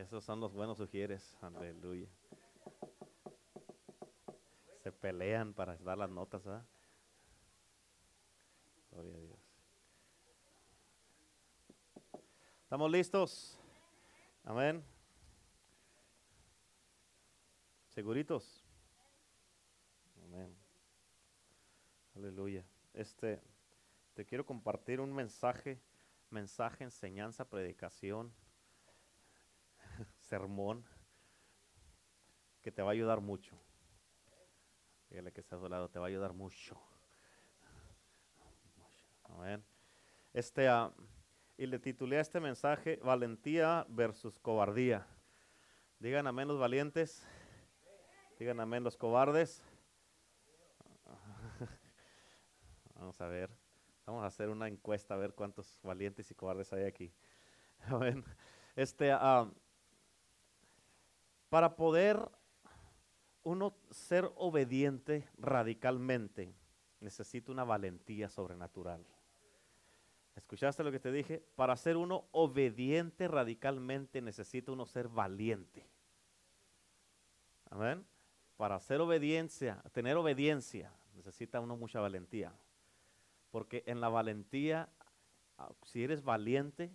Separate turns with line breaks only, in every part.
Esos son los buenos sugieres. Aleluya. Se pelean para dar las notas. Gloria a Dios. ¿Estamos listos? Amén. ¿Seguritos? Amén. Aleluya. Este, te quiero compartir un mensaje, mensaje, enseñanza, predicación, sermón, que te va a ayudar mucho. Dígale que está a su lado, te va a ayudar mucho. Amén. Este, ah, y le titulé a este mensaje Valentía versus cobardía. Digan amén los valientes. Digan amén los cobardes. Vamos a ver. Vamos a hacer una encuesta a ver cuántos valientes y cobardes hay aquí. Amén. Este, ah, para poder uno ser obediente radicalmente, necesita una valentía sobrenatural. ¿Escuchaste lo que te dije? Para ser uno obediente radicalmente necesita uno ser valiente. Amén. Para hacer obediencia, tener obediencia, necesita uno mucha valentía. Porque en la valentía, ah, si eres valiente,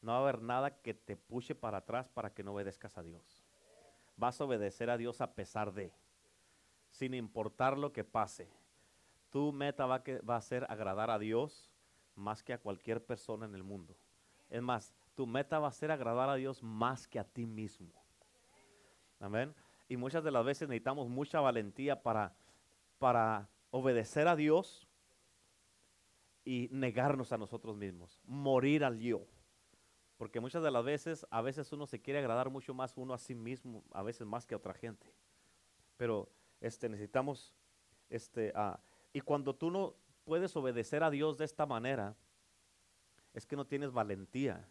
no va a haber nada que te puche para atrás para que no obedezcas a Dios. Vas a obedecer a Dios a pesar de, sin importar lo que pase. Tu meta va, a ser agradar a Dios más que a cualquier persona en el mundo. Es más, tu meta va a ser agradar a Dios más que a ti mismo. Amén. Y muchas de las veces necesitamos mucha valentía para, para obedecer a Dios y negarnos a nosotros mismos, morir al yo. Porque muchas de las veces, a veces uno se quiere agradar mucho más uno a sí mismo, a veces más que a otra gente. Pero este, necesitamos, este, ah, y cuando tú no puedes obedecer a Dios de esta manera, es que no tienes valentía.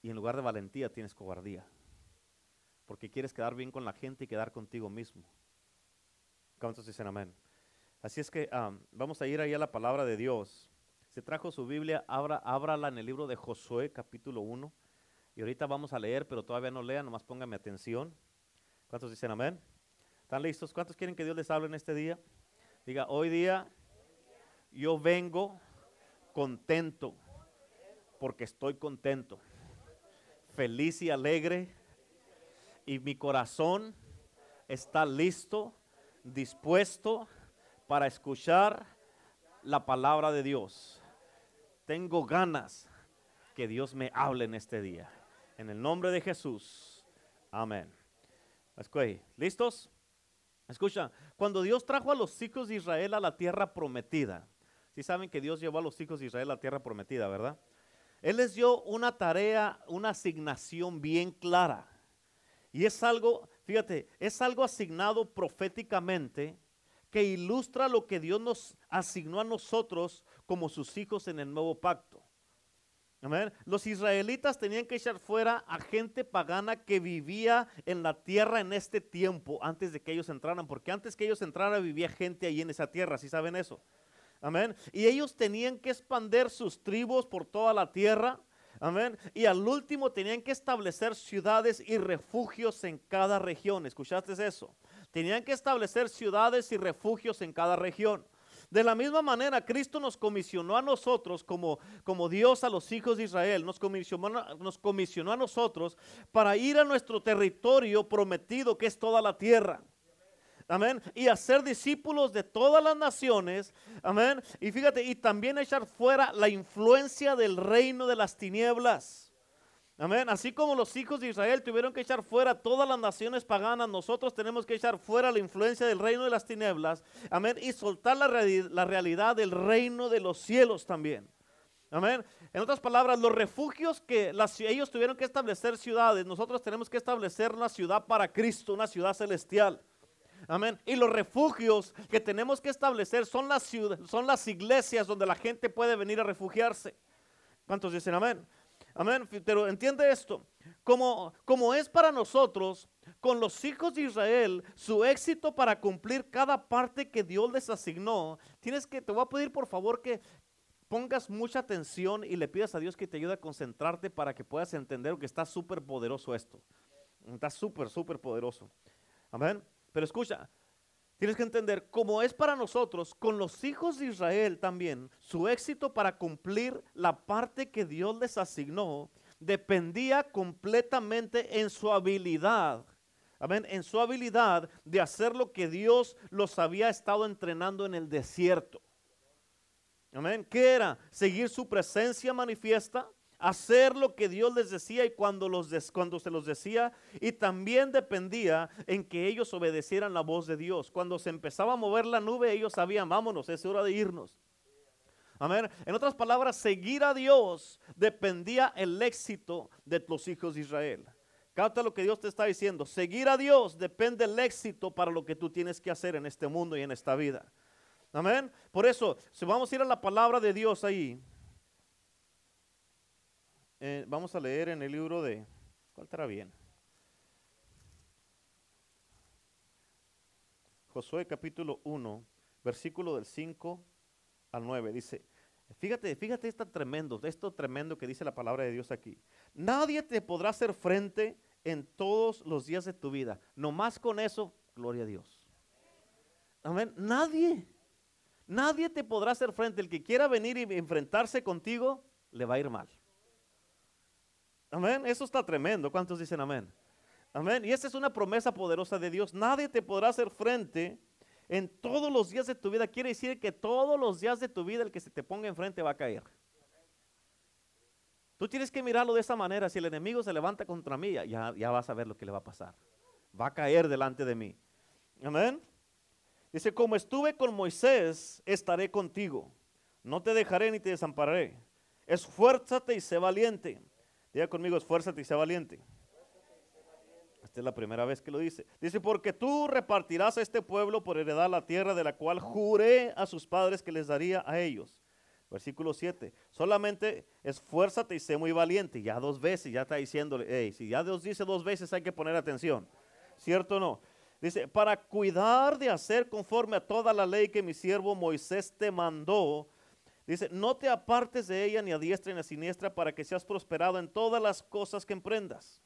Y en lugar de valentía tienes cobardía. Porque quieres quedar bien con la gente y quedar contigo mismo. ¿Cuántos dicen amén? Así es que vamos a ir ahí a la palabra de Dios. Se trajo su Biblia, abra, ábrala en el libro de Josué, capítulo 1. Y ahorita vamos a leer, pero todavía no lean, nomás póngame atención. ¿Cuántos dicen amén? ¿Están listos? ¿Cuántos quieren que Dios les hable en este día? Diga, hoy día yo vengo contento, porque estoy contento, feliz y alegre, y mi corazón está listo, dispuesto para escuchar la palabra de Dios. Tengo ganas que Dios me hable en este día. En el nombre de Jesús. Amén. ¿Listos? Escucha, cuando Dios trajo a los hijos de Israel a la tierra prometida, si saben que Dios llevó a los hijos de Israel a la tierra prometida, ¿verdad? Él les dio una tarea, una asignación bien clara. Y es algo, fíjate, es algo asignado proféticamente que ilustra lo que Dios nos asignó a nosotros como sus hijos en el nuevo pacto. Amén. Los israelitas tenían que echar fuera a gente pagana que vivía en la tierra en este tiempo antes de que ellos entraran, porque antes que ellos entraran vivía gente ahí en esa tierra, ¿sí saben eso? Amén. Y ellos tenían que expander sus tribus por toda la tierra. Amén. Y al último tenían que establecer ciudades y refugios en cada región. ¿Escuchaste eso? Tenían que establecer ciudades y refugios en cada región. De la misma manera, Cristo nos comisionó a nosotros como, como Dios a los hijos de Israel, nos comisionó, nos comisionó a nosotros para ir a nuestro territorio prometido que es toda la tierra. Amén. Y hacer discípulos de todas las naciones. Amén. Y fíjate, y también echar fuera la influencia del reino de las tinieblas. Amén. Así como los hijos de Israel tuvieron que echar fuera todas las naciones paganas, nosotros tenemos que echar fuera la influencia del reino de las tinieblas. Amén. Y soltar la, realidad del reino de los cielos también. Amén. En otras palabras, los refugios que ellos tuvieron que establecer ciudades, nosotros tenemos que establecer una ciudad para Cristo, una ciudad celestial. Amén. Y los refugios que tenemos que establecer son las, son las iglesias donde la gente puede venir a refugiarse. ¿Cuántos dicen amén? Amén. Pero entiende esto. Como, como es para nosotros, con los hijos de Israel, su éxito para cumplir cada parte que Dios les asignó, tienes que, te voy a pedir por favor que pongas mucha atención y le pidas a Dios que te ayude a concentrarte para que puedas entender que está súper poderoso esto. Está súper, súper poderoso. Amén. Pero escucha, tienes que entender, como es para nosotros, con los hijos de Israel también, su éxito para cumplir la parte que Dios les asignó dependía completamente en su habilidad. Amén, en su habilidad de hacer lo que Dios los había estado entrenando en el desierto. Amén. ¿Qué era? Seguir su presencia manifiesta, hacer lo que Dios les decía y cuando, los cuando se los decía. Y también dependía en que ellos obedecieran la voz de Dios. Cuando se empezaba a mover la nube, ellos sabían, vámonos, es hora de irnos. Amén. En otras palabras, seguir a Dios dependía el éxito de los hijos de Israel. Capta lo que Dios te está diciendo. Seguir a Dios depende el éxito para lo que tú tienes que hacer en este mundo y en esta vida. Amén. Por eso, si vamos a ir a la palabra de Dios ahí, eh, vamos a leer en el libro de, ¿cuál estará bien? Josué capítulo 1, versículo del 5 al 9, dice, fíjate, fíjate esto tremendo, esto tremendo que dice la palabra de Dios aquí. Nadie te podrá hacer frente en todos los días de tu vida. No más con eso, gloria a Dios. Amén. Nadie. Nadie te podrá hacer frente. El que quiera venir y enfrentarse contigo, le va a ir mal. Amén. Eso está tremendo. ¿Cuántos dicen amén? Amén. Y esa es una promesa poderosa de Dios. Nadie te podrá hacer frente en todos los días de tu vida. Quiere decir que todos los días de tu vida el que se te ponga enfrente va a caer. Tú tienes que mirarlo de esa manera. Si el enemigo se levanta contra mí, ya, ya vas a ver lo que le va a pasar. Va a caer delante de mí. Amén. Dice, como estuve con Moisés, estaré contigo. No te dejaré ni te desampararé. Esfuérzate y sé valiente. Diga conmigo, esfuérzate y sé valiente. Esta es la primera vez que lo dice. Dice, porque tú repartirás a este pueblo por heredar la tierra de la cual juré a sus padres que les daría a ellos. Versículo 7. Solamente esfuérzate y sé muy valiente. Ya dos veces, ya está diciéndole, hey, si ya Dios dice dos veces hay que poner atención. ¿Cierto o no? Dice, para cuidar de hacer conforme a toda la ley que mi siervo Moisés te mandó. Dice, no te apartes de ella ni a diestra ni a siniestra para que seas prosperado en todas las cosas que emprendas.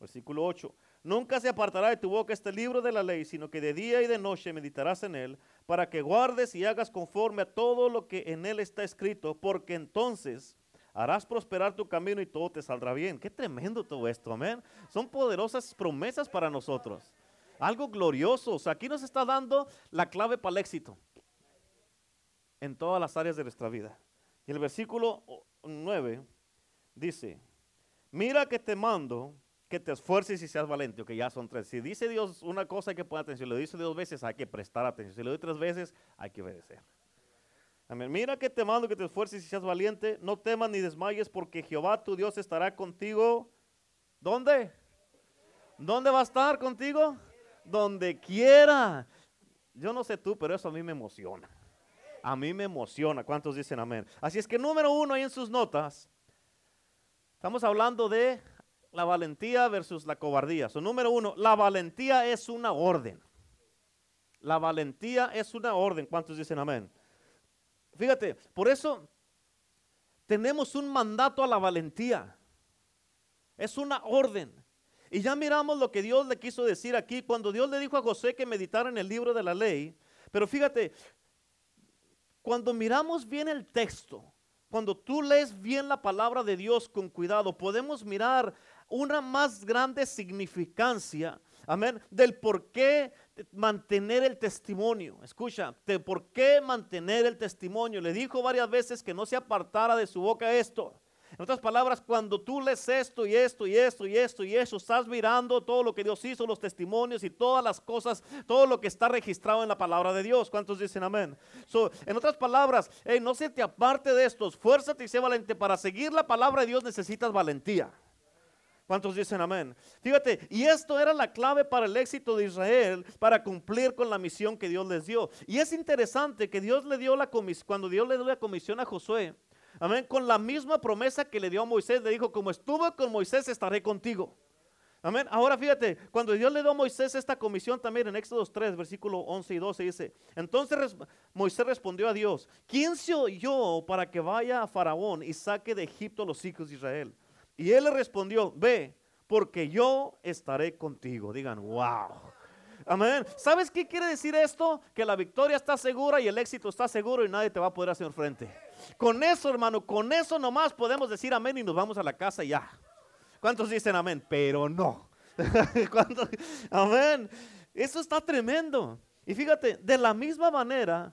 Versículo 8. Nunca se apartará de tu boca este libro de la ley, sino que de día y de noche meditarás en él, para que guardes y hagas conforme a todo lo que en él está escrito, porque entonces harás prosperar tu camino y todo te saldrá bien. Qué tremendo todo esto, amén. Son poderosas promesas para nosotros. Algo glorioso. O sea, aquí nos está dando la clave para el éxito en todas las áreas de nuestra vida. Y el versículo 9 dice, mira que te mando que te esfuerces y seas valiente, que ya son tres. Si dice Dios una cosa hay que poner atención, si lo dice dos veces hay que prestar atención, si lo dice tres veces hay que obedecer. Amén. Mira que te mando que te esfuerces y seas valiente, no temas ni desmayes porque Jehová tu Dios estará contigo. ¿Dónde? ¿Dónde va a estar contigo? donde quiera. Yo no sé tú, pero eso a mí me emociona. A mí me emociona. ¿Cuántos dicen amén? Así es que número uno ahí en sus notas, estamos hablando de la valentía versus la cobardía. So, número uno, la valentía es una orden. La valentía es una orden. ¿Cuántos dicen amén? Fíjate, por eso tenemos un mandato a la valentía. Es una orden. Y ya miramos lo que Dios le quiso decir aquí cuando Dios le dijo a José que meditara en el libro de la ley. Pero fíjate, cuando miramos bien el texto, cuando tú lees bien la palabra de Dios con cuidado, podemos mirar una más grande significancia, amén, del por qué mantener el testimonio. Escucha, de por qué mantener el testimonio. Le dijo varias veces que no se apartara de su boca esto. En otras palabras, cuando tú lees esto y esto y esto y esto y eso, estás mirando todo lo que Dios hizo, los testimonios y todas las cosas, todo lo que está registrado en la palabra de Dios. ¿Cuántos dicen amén? en otras palabras, no se te aparte de estos, esfuérzate y sé valiente. Para seguir la palabra de Dios necesitas valentía. ¿Cuántos dicen amén? Fíjate, y esto era la clave para el éxito de Israel, para cumplir con la misión que Dios les dio. Y es interesante que Dios le dio la comisión, cuando Dios le dio la comisión a Josué, Amén. Con la misma promesa que le dio a Moisés, le dijo, como estuve con Moisés, estaré contigo. Amén. Ahora fíjate, cuando Dios le dio a Moisés esta comisión también en Éxodo 3, versículo 11 y 12 dice, entonces Moisés respondió a Dios, ¿quién soy yo para que vaya a Faraón y saque de Egipto a los hijos de Israel? Y él le respondió, ve, porque yo estaré contigo. Digan, wow. Amén. ¿Sabes qué quiere decir esto? Que la victoria está segura y el éxito está seguro y nadie te va a poder hacer frente. Con eso, hermano, con eso nomás podemos decir amén y nos vamos a la casa y ya. ¿Cuántos dicen amén? Pero no. Amén. Eso está tremendo. Y fíjate, de la misma manera,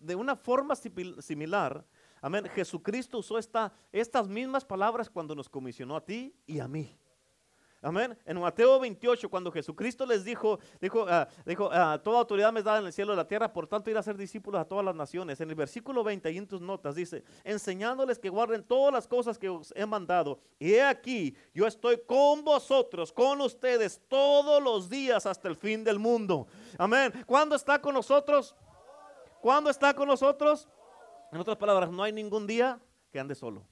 de una forma similar, amén, Jesucristo usó esta, estas mismas palabras cuando nos comisionó a ti y a mí. Amén. En Mateo 28, cuando Jesucristo les dijo, dijo, ah, dijo ah, toda autoridad me es dada en el cielo y la tierra, por tanto ir a ser discípulos a todas las naciones. En el versículo 20 y en tus notas dice, enseñándoles que guarden todas las cosas que os he mandado. Y he aquí, yo estoy con vosotros, con ustedes todos los días hasta el fin del mundo. Amén. ¿Cuándo está con nosotros? ¿Cuándo está con nosotros? En otras palabras, no hay ningún día que ande solo.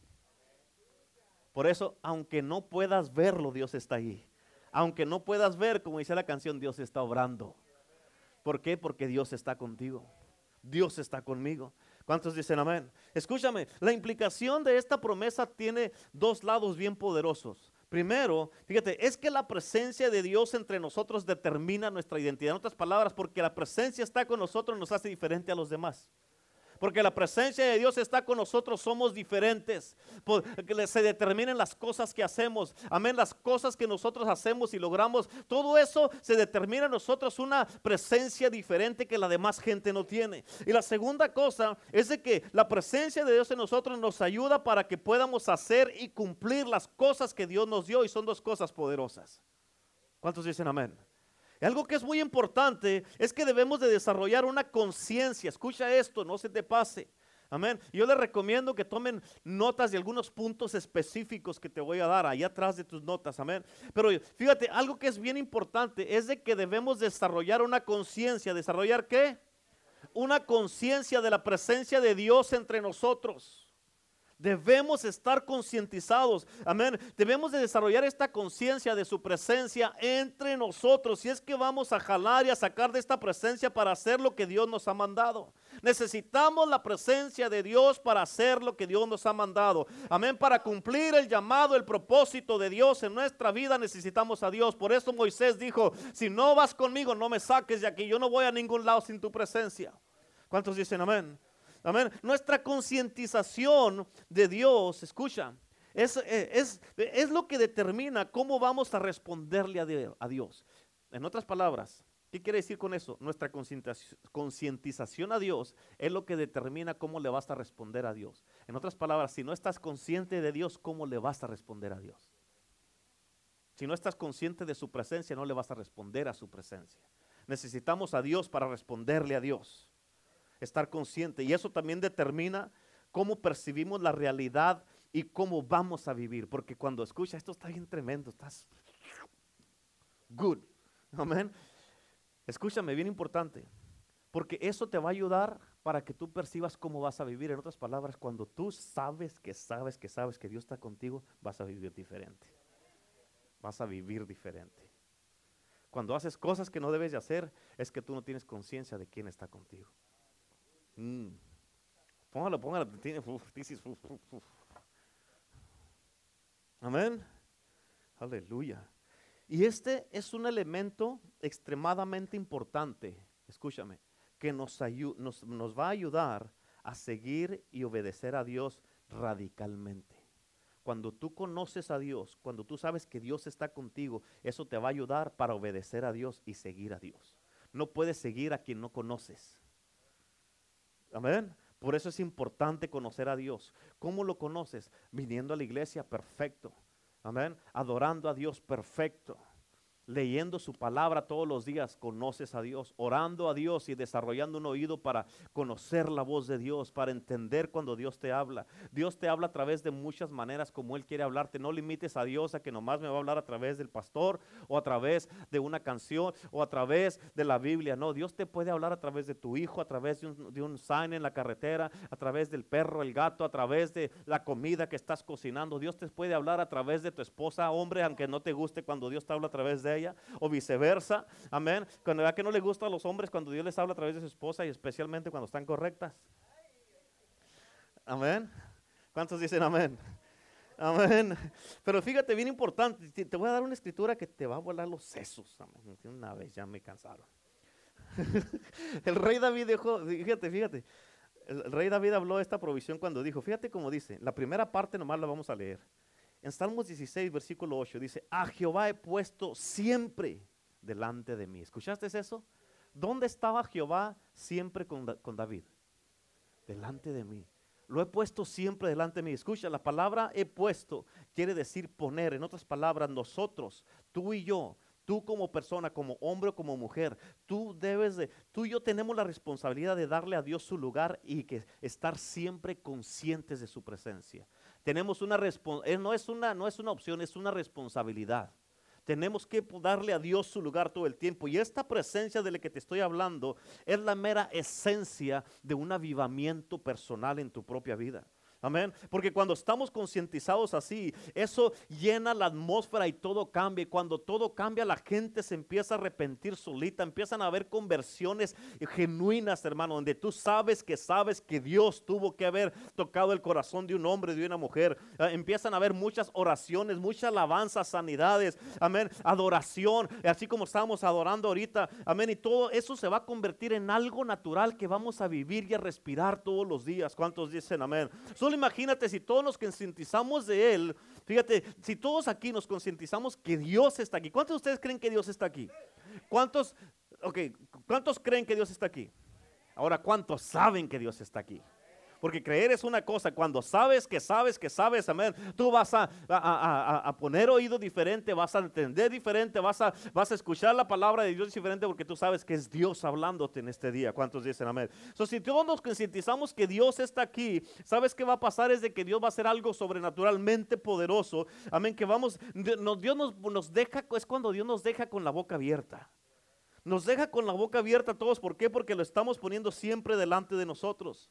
Por eso, aunque no puedas verlo, Dios está ahí. Aunque no puedas ver, como dice la canción, Dios está obrando. ¿Por qué? Porque Dios está contigo. Dios está conmigo. ¿Cuántos dicen amén? Escúchame, la implicación de esta promesa tiene dos lados bien poderosos. Primero, fíjate, es que la presencia de Dios entre nosotros determina nuestra identidad. En otras palabras, porque la presencia está con nosotros nos hace diferente a los demás porque la presencia de Dios está con nosotros, somos diferentes. Se determinen las cosas que hacemos, amén, las cosas que nosotros hacemos y logramos, todo eso se determina en nosotros una presencia diferente que la demás gente no tiene. Y la segunda cosa es de que la presencia de Dios en nosotros nos ayuda para que podamos hacer y cumplir las cosas que Dios nos dio y son dos cosas poderosas. ¿Cuántos dicen amén? Algo que es muy importante es que debemos de desarrollar una conciencia. Escucha esto, no se te pase. Amén. Yo les recomiendo que tomen notas de algunos puntos específicos que te voy a dar ahí atrás de tus notas. Amén. Pero fíjate, algo que es bien importante es de que debemos desarrollar una conciencia. ¿Desarrollar qué? Una conciencia de la presencia de Dios entre nosotros. Debemos estar concientizados, amén. Debemos de desarrollar esta conciencia de su presencia entre nosotros. Si es que vamos a jalar y a sacar de esta presencia para hacer lo que Dios nos ha mandado. Necesitamos la presencia de Dios para hacer lo que Dios nos ha mandado. Amén. Para cumplir el llamado, el propósito de Dios en nuestra vida necesitamos a Dios. Por eso Moisés dijo, si no vas conmigo, no me saques de aquí. Yo no voy a ningún lado sin tu presencia. ¿Cuántos dicen amén? Amén. Nuestra concientización de Dios, escucha, es, eh, es, es, lo que determina cómo vamos a responderle a Dios. En otras palabras, ¿qué quiere decir con eso? Nuestra concientización a Dios es lo que determina cómo le vas a responder a Dios. En otras palabras, si no estás consciente de Dios, ¿cómo le vas a responder a Dios? Si no estás consciente de su presencia, no le vas a responder a su presencia. Necesitamos a Dios para responderle a Dios estar consciente. Y eso también determina cómo percibimos la realidad y cómo vamos a vivir. Porque cuando escucha, esto está bien tremendo, estás good. Amén. Escúchame, bien importante. Porque eso te va a ayudar para que tú percibas cómo vas a vivir. En otras palabras, cuando tú sabes que sabes que sabes que Dios está contigo, vas a vivir diferente. Vas a vivir diferente. Cuando haces cosas que no debes de hacer, es que tú no tienes conciencia de quién está contigo. Mm. Póngalo, póngalo. Amén. Aleluya. Y este es un elemento extremadamente importante, escúchame, que nos, nos, nos va a ayudar a seguir y obedecer a Dios radicalmente. Cuando tú conoces a Dios, cuando tú sabes que Dios está contigo, eso te va a ayudar para obedecer a Dios y seguir a Dios. No puedes seguir a quien no conoces. Amén. Por eso es importante conocer a Dios. ¿Cómo lo conoces? Viniendo a la iglesia, perfecto. Amén. Adorando a Dios, perfecto. Leyendo su palabra todos los días, conoces a Dios, orando a Dios y desarrollando un oído para conocer la voz de Dios, para entender cuando Dios te habla. Dios te habla a través de muchas maneras como Él quiere hablarte. No limites a Dios a que nomás me va a hablar a través del pastor o a través de una canción o a través de la Biblia. No, Dios te puede hablar a través de tu hijo, a través de un, de sign en la carretera, a través del perro, el gato, a través de la comida que estás cocinando. Dios te puede hablar a través de tu esposa, hombre, aunque no te guste cuando Dios te habla a través de ella o viceversa. Amén. Cuando verdad que no le gusta a los hombres cuando Dios les habla a través de su esposa y especialmente cuando están correctas. Amén. ¿Cuántos dicen amén? Amén. Pero fíjate, bien importante, te voy a dar una escritura que te va a volar los sesos. Una vez ya me cansaron. El rey David dijo, fíjate, fíjate, el rey David habló de esta provisión cuando dijo, fíjate cómo dice, la primera parte nomás la vamos a leer. En Salmos 16, versículo 8 dice, a Jehová he puesto siempre delante de mí. ¿Escuchaste eso? ¿Dónde estaba Jehová siempre con, con David? Delante de mí. Lo he puesto siempre delante de mí. Escucha, la palabra he puesto quiere decir poner. En otras palabras, nosotros, tú y yo, tú como persona, como hombre o como mujer, tú debes de, tú y yo tenemos la responsabilidad de darle a Dios su lugar y que estar siempre conscientes de su presencia. Tenemos una responsabilidad, no, es una, no es una opción, es una responsabilidad. Tenemos que darle a Dios su lugar todo el tiempo. Y esta presencia de la que te estoy hablando es la mera esencia de un avivamiento personal en tu propia vida. Amén. Porque cuando estamos concientizados así, eso llena la atmósfera y todo cambia. Y cuando todo cambia, la gente se empieza a arrepentir solita. Empiezan a haber conversiones genuinas, hermano, donde tú sabes que sabes que Dios tuvo que haber tocado el corazón de un hombre, de una mujer. Ah, empiezan a haber muchas oraciones, muchas alabanzas, sanidades. Amén. Adoración, así como estamos adorando ahorita. Amén. Y todo eso se va a convertir en algo natural que vamos a vivir y a respirar todos los días. ¿Cuántos dicen amén? Imagínate si todos nos concientizamos de Él. Fíjate, si todos aquí nos concientizamos que Dios está aquí. ¿Cuántos de ustedes creen que Dios está aquí? ¿Cuántos, okay, ¿cuántos creen que Dios está aquí? Ahora, ¿cuántos saben que Dios está aquí? Porque creer es una cosa, cuando sabes que sabes que sabes, amén, tú vas a, a, poner oído diferente, vas a entender diferente, vas a, vas a escuchar la palabra de Dios diferente porque tú sabes que es Dios hablándote en este día. ¿Cuántos dicen amén? So, si todos nos concientizamos que Dios está aquí, ¿sabes qué va a pasar? Es de que Dios va a hacer algo sobrenaturalmente poderoso. Amén, que vamos, Dios nos, nos deja, es cuando Dios nos deja con la boca abierta. Nos deja con la boca abierta a todos. ¿Por qué? Porque lo estamos poniendo siempre delante de nosotros.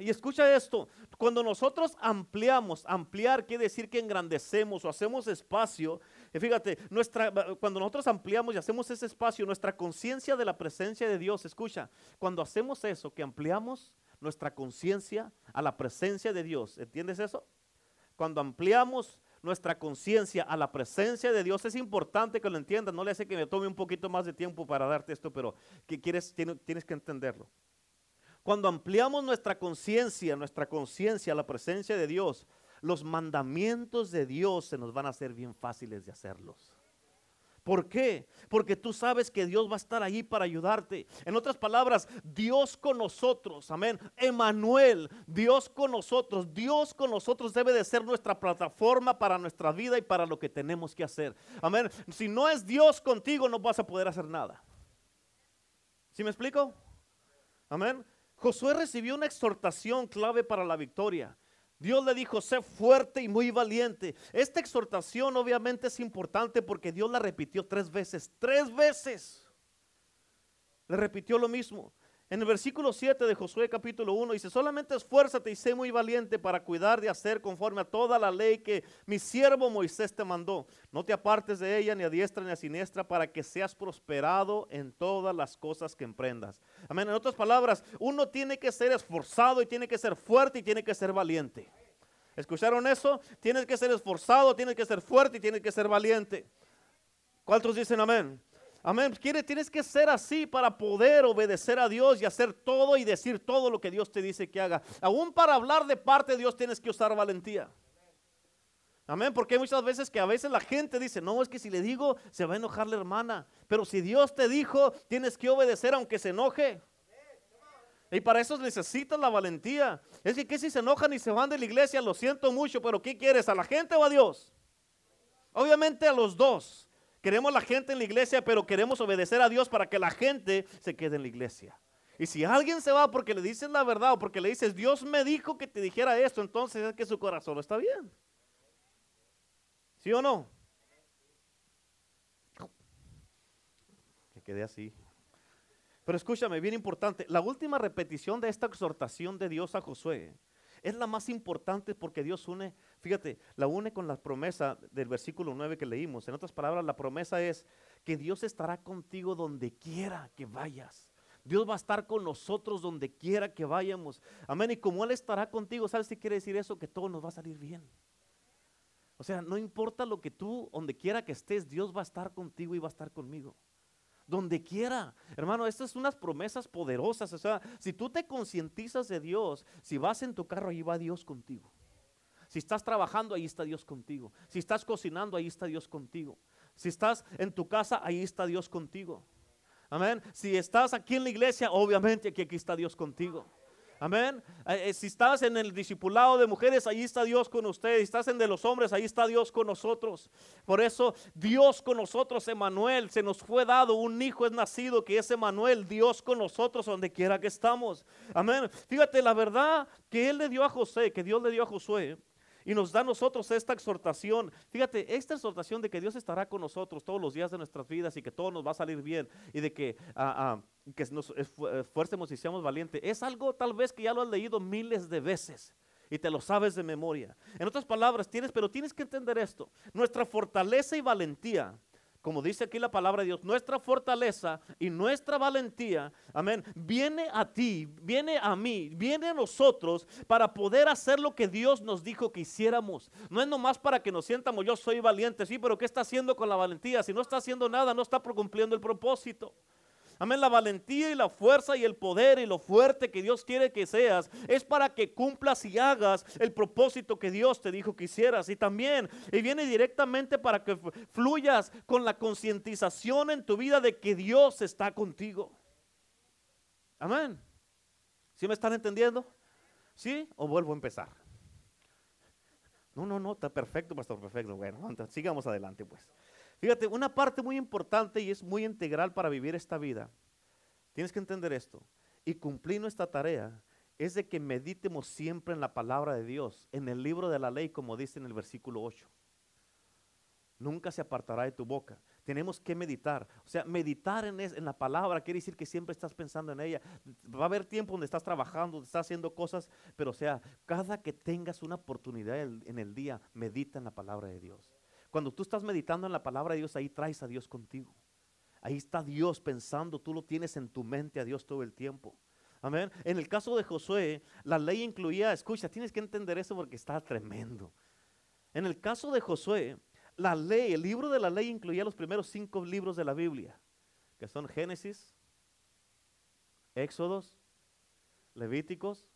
Y escucha esto, cuando nosotros ampliamos, ampliar quiere decir que engrandecemos o hacemos espacio. Fíjate, nuestra, cuando nosotros ampliamos y hacemos ese espacio, nuestra conciencia de la presencia de Dios, escucha, cuando hacemos eso, que ampliamos nuestra conciencia a la presencia de Dios, ¿entiendes eso? Cuando ampliamos nuestra conciencia a la presencia de Dios, es importante que lo entiendas, no le hace que me tome un poquito más de tiempo para darte esto, pero que quieres, tienes que entenderlo. Cuando ampliamos nuestra conciencia, nuestra conciencia la presencia de Dios, los mandamientos de Dios se nos van a hacer bien fáciles de hacerlos. ¿Por qué? Porque tú sabes que Dios va a estar ahí para ayudarte. En otras palabras, Dios con nosotros, amén. Emanuel, Dios con nosotros. Dios con nosotros debe de ser nuestra plataforma para nuestra vida y para lo que tenemos que hacer. Amén. Si no es Dios contigo, no vas a poder hacer nada. ¿Sí me explico? Amén. Josué recibió una exhortación clave para la victoria. Dios le dijo, sé fuerte y muy valiente. Esta exhortación obviamente es importante porque Dios la repitió tres veces. Tres veces. Le repitió lo mismo. En el versículo 7 de Josué capítulo 1 dice, solamente esfuérzate y sé muy valiente para cuidar de hacer conforme a toda la ley que mi siervo Moisés te mandó. No te apartes de ella ni a diestra ni a siniestra para que seas prosperado en todas las cosas que emprendas. Amén. En otras palabras, uno tiene que ser esforzado y tiene que ser fuerte y tiene que ser valiente. ¿Escucharon eso? Tienes que ser esforzado, tienes que ser fuerte y tienes que ser valiente. ¿Cuántos dicen amén? Amén. Quiere, tienes que ser así para poder obedecer a Dios y hacer todo y decir todo lo que Dios te dice que haga. Aún para hablar de parte de Dios tienes que usar valentía. Amén, porque hay muchas veces que a veces la gente dice, no, es que si le digo, se va a enojar la hermana. Pero si Dios te dijo, tienes que obedecer aunque se enoje. Y para eso necesitas la valentía. Es que, ¿qué si se enojan y se van de la iglesia? Lo siento mucho, pero ¿qué quieres? ¿A la gente o a Dios? Obviamente a los dos. Queremos la gente en la iglesia, pero queremos obedecer a Dios para que la gente se quede en la iglesia. Y si alguien se va porque le dices la verdad o porque le dices, Dios me dijo que te dijera esto, entonces es que su corazón está bien. ¿Sí o no? Que quede así. Pero escúchame, bien importante, la última repetición de esta exhortación de Dios a Josué es la más importante porque Dios une, fíjate, la une con la promesa del versículo 9 que leímos. En otras palabras, la promesa es que Dios estará contigo donde quiera que vayas. Dios va a estar con nosotros donde quiera que vayamos. Amén. Y como Él estará contigo, ¿sabes qué quiere decir eso? Que todo nos va a salir bien. O sea, no importa lo que tú, donde quiera que estés, Dios va a estar contigo y va a estar conmigo donde quiera. Hermano, estas son unas promesas poderosas. O sea, si tú te concientizas de Dios, si vas en tu carro, ahí va Dios contigo. Si estás trabajando, ahí está Dios contigo. Si estás cocinando, ahí está Dios contigo. Si estás en tu casa, ahí está Dios contigo. Amén. Si estás aquí en la iglesia, obviamente aquí, aquí está Dios contigo. Amén. Eh, eh, si estás en el discipulado de mujeres, ahí está Dios con ustedes. Si estás en de los hombres, ahí está Dios con nosotros. Por eso, Dios con nosotros, Emanuel, se nos fue dado un hijo es nacido que es Emanuel, Dios con nosotros donde quiera que estamos. Amén. Fíjate, la verdad que Él le dio a José, que Dios le dio a Josué, y nos da a nosotros esta exhortación. Fíjate, esta exhortación de que Dios estará con nosotros todos los días de nuestras vidas y que todo nos va a salir bien y de que, ah, ah, que nos esfuercemos y seamos valientes, es algo tal vez que ya lo has leído miles de veces y te lo sabes de memoria. En otras palabras, tienes, pero tienes que entender esto. Nuestra fortaleza y valentía como dice aquí la palabra de Dios, nuestra fortaleza y nuestra valentía, amén, viene a ti, viene a mí, viene a nosotros para poder hacer lo que Dios nos dijo que hiciéramos. No es nomás para que nos sientamos, yo soy valiente, sí, pero ¿qué está haciendo con la valentía? Si no está haciendo nada, no está cumpliendo el propósito. Amén, la valentía y la fuerza y el poder y lo fuerte que Dios quiere que seas es para que cumplas y hagas el propósito que Dios te dijo que hicieras. Y también, y viene directamente para que fluyas con la concientización en tu vida de que Dios está contigo. Amén. ¿Sí me están entendiendo? ¿Sí? ¿O vuelvo a empezar? No, no, no, está perfecto, pastor, perfecto. Bueno, sigamos adelante pues. Fíjate, una parte muy importante y es muy integral para vivir esta vida. Tienes que entender esto. Y cumplir nuestra tarea es de que meditemos siempre en la palabra de Dios, en el libro de la ley, como dice en el versículo 8. Nunca se apartará de tu boca. Tenemos que meditar. O sea, meditar en, en, la palabra quiere decir que siempre estás pensando en ella. Va a haber tiempo donde estás trabajando, donde estás haciendo cosas, pero sea, cada que tengas una oportunidad en el día, medita en la palabra de Dios. Cuando tú estás meditando en la palabra de Dios, ahí traes a Dios contigo. Ahí está Dios pensando, tú lo tienes en tu mente a Dios todo el tiempo. Amén. En el caso de Josué, la ley incluía, escucha, tienes que entender eso porque está tremendo. En el caso de Josué, la ley, el libro de la ley incluía los primeros cinco libros de la Biblia, que son Génesis, Éxodos, Levíticos,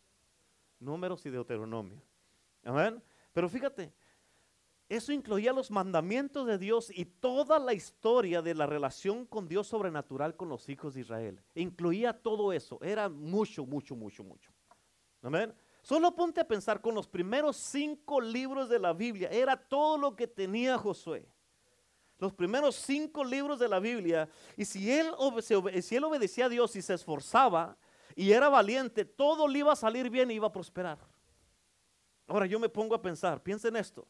Números y Deuteronomio. Amén. Pero fíjate, eso incluía los mandamientos de Dios y toda la historia de la relación con Dios sobrenatural con los hijos de Israel. Incluía todo eso. Era mucho, mucho, mucho, mucho. Amén. Solo ponte a pensar con los primeros cinco libros de la Biblia. Era todo lo que tenía Josué. Los primeros cinco libros de la Biblia. Y si él, si él obedecía a Dios y se esforzaba y era valiente, todo le iba a salir bien y iba a prosperar. Ahora yo me pongo a pensar, piensen esto.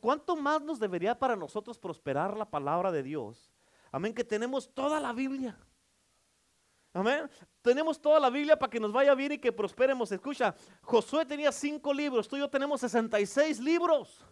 ¿Cuánto más nos debería para nosotros prosperar la palabra de Dios? Amén, que tenemos toda la Biblia. Amén. Tenemos toda la Biblia para que nos vaya bien y que prosperemos. Escucha, Josué tenía cinco libros, tú y yo tenemos 66 libros.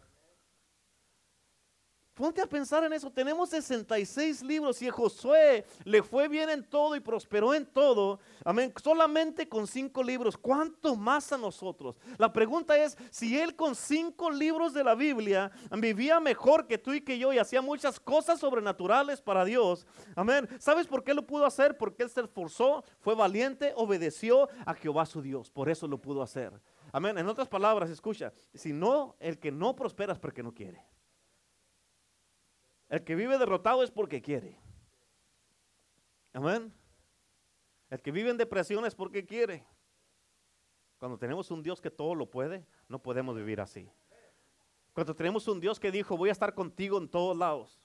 Ponte a pensar en eso. Tenemos 66 libros y Josué le fue bien en todo y prosperó en todo. Amén. Solamente con cinco libros. ¿Cuánto más a nosotros? La pregunta es si él con cinco libros de la Biblia vivía mejor que tú y que yo y hacía muchas cosas sobrenaturales para Dios. Amén. ¿Sabes por qué lo pudo hacer? Porque él se esforzó, fue valiente, obedeció a Jehová su Dios. Por eso lo pudo hacer. Amén. En otras palabras, escucha, si no, el que no prospera es porque no quiere. El que vive derrotado es porque quiere. Amén. El que vive en depresión es porque quiere. Cuando tenemos un Dios que todo lo puede, no podemos vivir así. Cuando tenemos un Dios que dijo, voy a estar contigo en todos lados.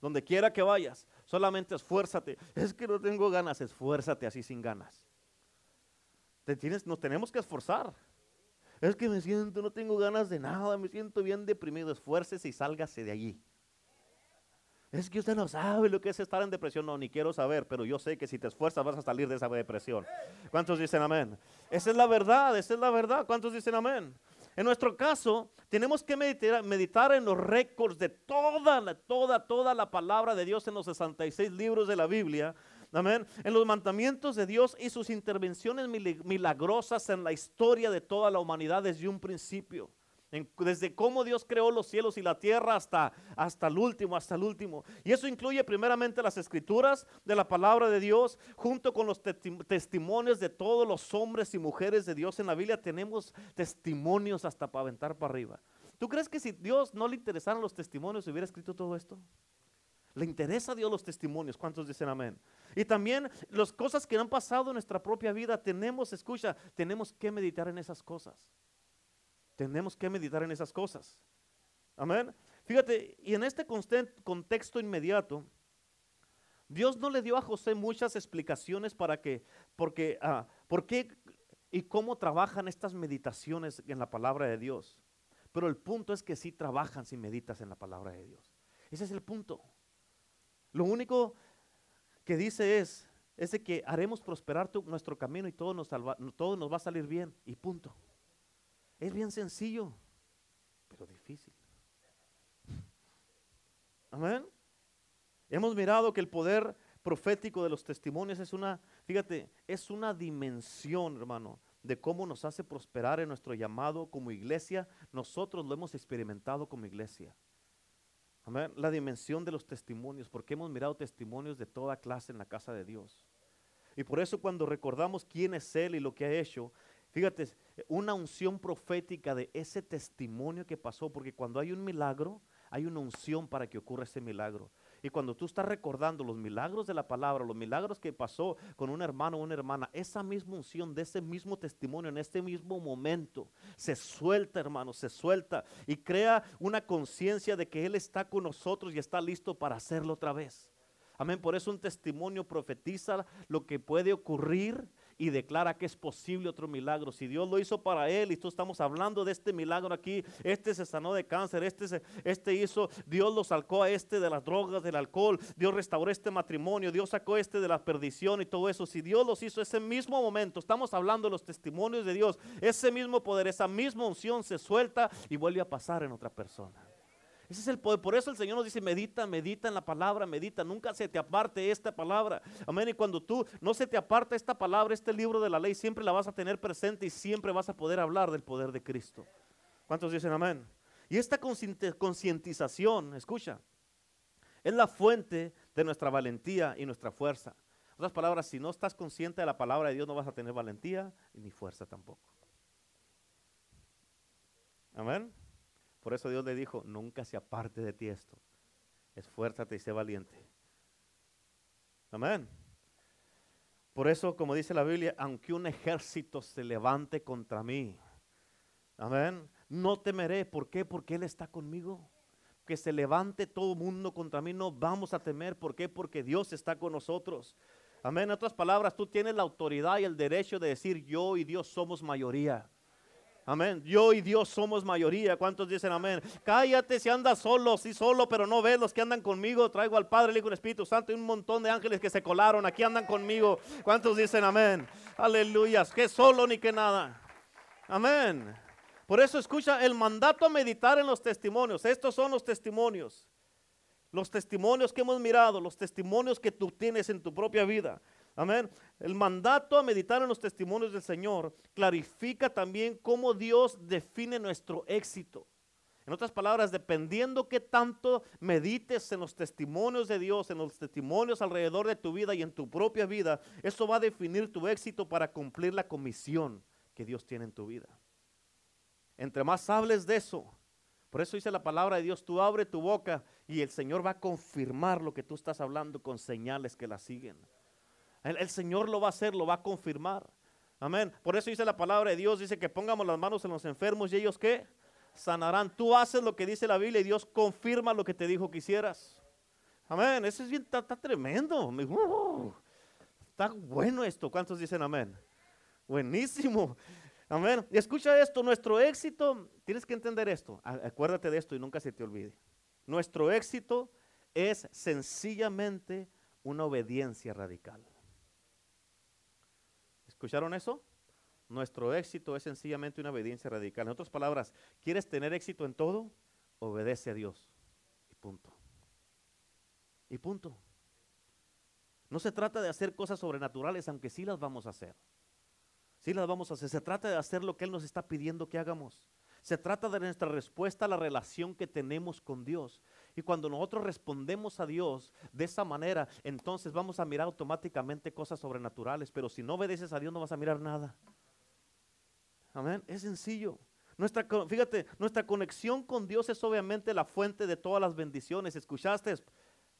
donde quiera que vayas, solamente esfuérzate. Es que no tengo ganas, esfuérzate así sin ganas. Te tienes, nos tenemos que esforzar. Es que me siento, no tengo ganas de nada, me siento bien deprimido. Esfuércese y sálgase de allí. Es que usted no sabe lo que es estar en depresión. No, ni quiero saber, pero yo sé que si te esfuerzas vas a salir de esa depresión. ¿Cuántos dicen amén? Esa es la verdad, esa es la verdad. ¿Cuántos dicen amén? En nuestro caso, tenemos que meditar, en los récords de toda, la, toda, toda la palabra de Dios en los 66 libros de la Biblia. Amén. En los mandamientos de Dios y sus intervenciones milagrosas en la historia de toda la humanidad desde un principio desde cómo Dios creó los cielos y la tierra hasta, hasta el último, hasta el último. Y eso incluye primeramente las escrituras de la palabra de Dios, junto con los testimonios de todos los hombres y mujeres de Dios en la Biblia. Tenemos testimonios hasta para aventar para arriba. ¿Tú crees que si Dios no le interesaran los testimonios, hubiera escrito todo esto? Le interesa a Dios los testimonios. ¿Cuántos dicen amén? Y también las cosas que han pasado en nuestra propia vida, tenemos, escucha, tenemos que meditar en esas cosas. Tenemos que meditar en esas cosas. Amén. Fíjate, y en este contexto inmediato, Dios no le dio a José muchas explicaciones para que, porque, ah, por qué y cómo trabajan estas meditaciones en la palabra de Dios. Pero el punto es que sí trabajan si meditas en la palabra de Dios. Ese es el punto. Lo único que dice es, es que haremos prosperar nuestro camino y todo nos, todo nos va a salir bien y punto. Es bien sencillo, pero difícil. Amén. Hemos mirado que el poder profético de los testimonios es una, fíjate, es una dimensión, hermano, de cómo nos hace prosperar en nuestro llamado como iglesia. Nosotros lo hemos experimentado como iglesia. Amén. La dimensión de los testimonios, porque hemos mirado testimonios de toda clase en la casa de Dios. Y por eso cuando recordamos quién es Él y lo que ha hecho, Fíjate, una unción profética de ese testimonio que pasó, porque cuando hay un milagro, hay una unción para que ocurra ese milagro. Y cuando tú estás recordando los milagros de la palabra, los milagros que pasó con un hermano o una hermana, esa misma unción de ese mismo testimonio en este mismo momento se suelta, hermano, se suelta y crea una conciencia de que Él está con nosotros y está listo para hacerlo otra vez. Amén. Por eso un testimonio profetiza lo que puede ocurrir y declara que es posible otro milagro. Si Dios lo hizo para él y tú estamos hablando de este milagro aquí, este se sanó de cáncer, este, este hizo, Dios lo sacó a este de las drogas, del alcohol, Dios restauró este matrimonio, Dios sacó este de la perdición y todo eso. Si Dios los hizo ese mismo momento, estamos hablando de los testimonios de Dios, ese mismo poder, esa misma unción se suelta y vuelve a pasar en otra persona. Ese es el poder. Por eso el Señor nos dice, medita, medita en la palabra, medita. Nunca se te aparte esta palabra. Amén. Y cuando tú no se te aparta esta palabra, este libro de la ley, siempre la vas a tener presente y siempre vas a poder hablar del poder de Cristo. ¿Cuántos dicen amén? Y esta concientización, escucha, es la fuente de nuestra valentía y nuestra fuerza. En otras palabras, si no estás consciente de la palabra de Dios, no vas a tener valentía ni fuerza tampoco. Amén. Por eso Dios le dijo, nunca se aparte de ti esto. Esfuérzate y sé valiente. Amén. Por eso, como dice la Biblia, aunque un ejército se levante contra mí, amén, no temeré. ¿Por qué? Porque Él está conmigo. Que se levante todo mundo contra mí, no vamos a temer. ¿Por qué? Porque Dios está con nosotros. Amén. En otras palabras, tú tienes la autoridad y el derecho de decir yo y Dios somos mayoría. Amén. Yo y Dios somos mayoría. ¿Cuántos dicen amén? Cállate si andas solo, sí solo, pero no ves los que andan conmigo. Traigo al Padre, el Hijo y el Espíritu Santo y un montón de ángeles que se colaron. Aquí andan conmigo. ¿Cuántos dicen amén? Aleluya. Que solo ni que nada. Amén. Por eso escucha el mandato a meditar en los testimonios. Estos son los testimonios. Los testimonios que hemos mirado, los testimonios que tú tienes en tu propia vida. Amén. El mandato a meditar en los testimonios del Señor clarifica también cómo Dios define nuestro éxito. En otras palabras, dependiendo qué tanto medites en los testimonios de Dios, en los testimonios alrededor de tu vida y en tu propia vida, eso va a definir tu éxito para cumplir la comisión que Dios tiene en tu vida. Entre más hables de eso, por eso dice la palabra de Dios, tú abre tu boca y el Señor va a confirmar lo que tú estás hablando con señales que la siguen. El, Señor lo va a hacer, lo va a confirmar. Amén. Por eso dice la palabra de Dios, dice que pongamos las manos en los enfermos y ellos qué? Sanarán. Tú haces lo que dice la Biblia y Dios confirma lo que te dijo que hicieras. Amén. Eso es bien, está, tremendo. Me- está bueno esto. ¿Cuántos dicen amén? Buenísimo. Amén. Y escucha esto, nuestro éxito, tienes que entender esto. Acuérdate de esto y nunca se te olvide. Nuestro éxito es sencillamente una obediencia radical. ¿Escucharon eso? Nuestro éxito es sencillamente una obediencia radical. En otras palabras, ¿quieres tener éxito en todo? Obedece a Dios. Y punto. Y punto. No se trata de hacer cosas sobrenaturales, aunque sí las vamos a hacer. Sí las vamos a hacer. Se trata de hacer lo que Él nos está pidiendo que hagamos. Se trata de nuestra respuesta a la relación que tenemos con Dios. Y cuando nosotros respondemos a Dios de esa manera, entonces vamos a mirar automáticamente cosas sobrenaturales. Pero si no obedeces a Dios, no vas a mirar nada. Amén. Es sencillo. Nuestra, fíjate, nuestra conexión con Dios es obviamente la fuente de todas las bendiciones. ¿Escuchaste?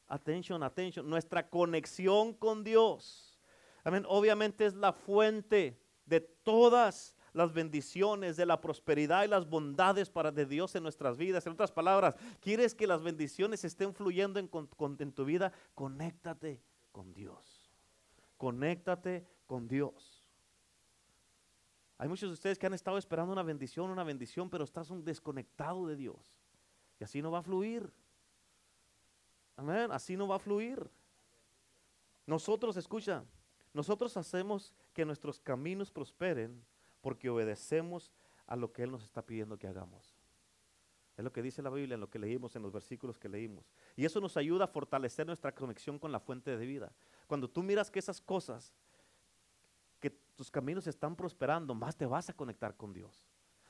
Atención, atención. Nuestra conexión con Dios. Amén. Obviamente es la fuente de todas las bendiciones, de la prosperidad y las bondades para de Dios en nuestras vidas. En otras palabras, ¿quieres que las bendiciones estén fluyendo en, tu vida? Conéctate con Dios. Conéctate con Dios. Hay muchos de ustedes que han estado esperando una bendición, una bendición, pero estás un desconectado de Dios. Y así no va a fluir. Amén, así no va a fluir. Nosotros, escucha, nosotros hacemos que nuestros caminos prosperen porque obedecemos a lo que Él nos está pidiendo que hagamos. Es lo que dice la Biblia, en lo que leímos, en los versículos que leímos. Y eso nos ayuda a fortalecer nuestra conexión con la fuente de vida. Cuando tú miras que esas cosas, que tus caminos están prosperando, más te vas a conectar con Dios.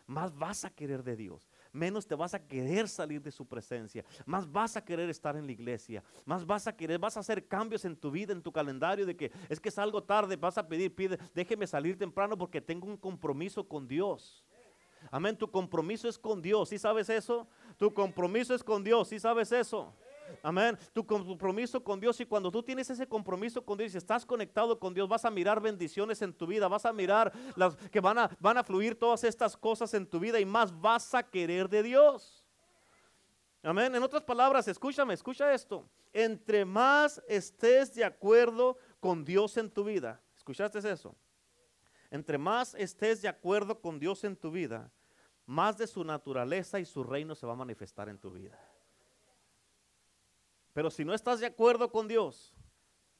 Más vas a querer de Dios, menos te vas a querer salir de su presencia, más vas a querer estar en la iglesia, más vas a querer, vas a hacer cambios en tu vida, en tu calendario de que es que salgo tarde, vas a pedir, pide, déjeme salir temprano porque tengo un compromiso con Dios. Amén, tu compromiso es con Dios, ¿sí sabes eso? Tu compromiso es con Dios, ¿sí sabes eso? Amén. Tu compromiso con Dios y cuando tú tienes ese compromiso con Dios y estás conectado con Dios, vas a mirar bendiciones en tu vida, vas a mirar las que van a, van a fluir todas estas cosas en tu vida y más vas a querer de Dios. Amén. En otras palabras, escúchame, escucha esto. Entre más estés de acuerdo con Dios en tu vida, ¿escuchaste eso? Entre más estés de acuerdo con Dios en tu vida, más de su naturaleza y su reino se va a manifestar en tu vida. Pero si no estás de acuerdo con Dios,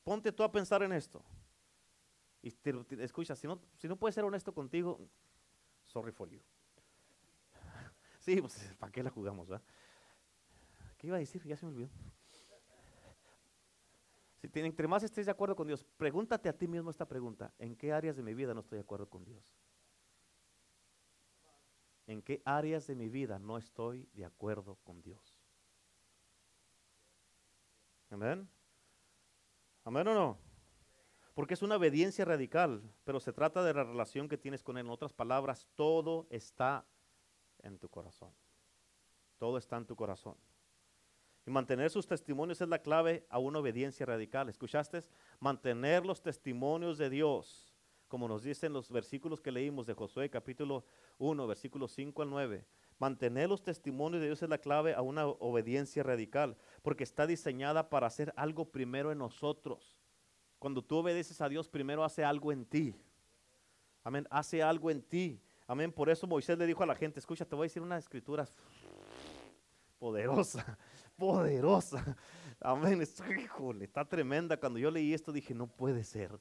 ponte tú a pensar en esto. Y escucha, si no, si no puedes ser honesto contigo, sorry for you. Sí, pues, ¿para qué la jugamos? va? ¿Qué iba a decir? Ya se me olvidó. Si entre más estés de acuerdo con Dios, pregúntate a ti mismo esta pregunta. ¿En qué áreas de mi vida no estoy de acuerdo con Dios? ¿En qué áreas de mi vida no estoy de acuerdo con Dios? Amén. Amén o no. Porque es una obediencia radical, pero se trata de la relación que tienes con Él. En otras palabras, todo está en tu corazón. Todo está en tu corazón. Y mantener sus testimonios es la clave a una obediencia radical. ¿Escuchaste? Mantener los testimonios de Dios, como nos dicen los versículos que leímos de Josué capítulo 1, versículos 5 al 9. Mantener los testimonios de Dios es la clave a una obediencia radical, porque está diseñada para hacer algo primero en nosotros. Cuando tú obedeces a Dios, primero hace algo en ti. Amén, hace algo en ti. Amén, por eso Moisés le dijo a la gente, escucha, te voy a decir una escritura poderosa, poderosa. Amén, híjole, está tremenda. Cuando yo leí esto dije, no puede ser.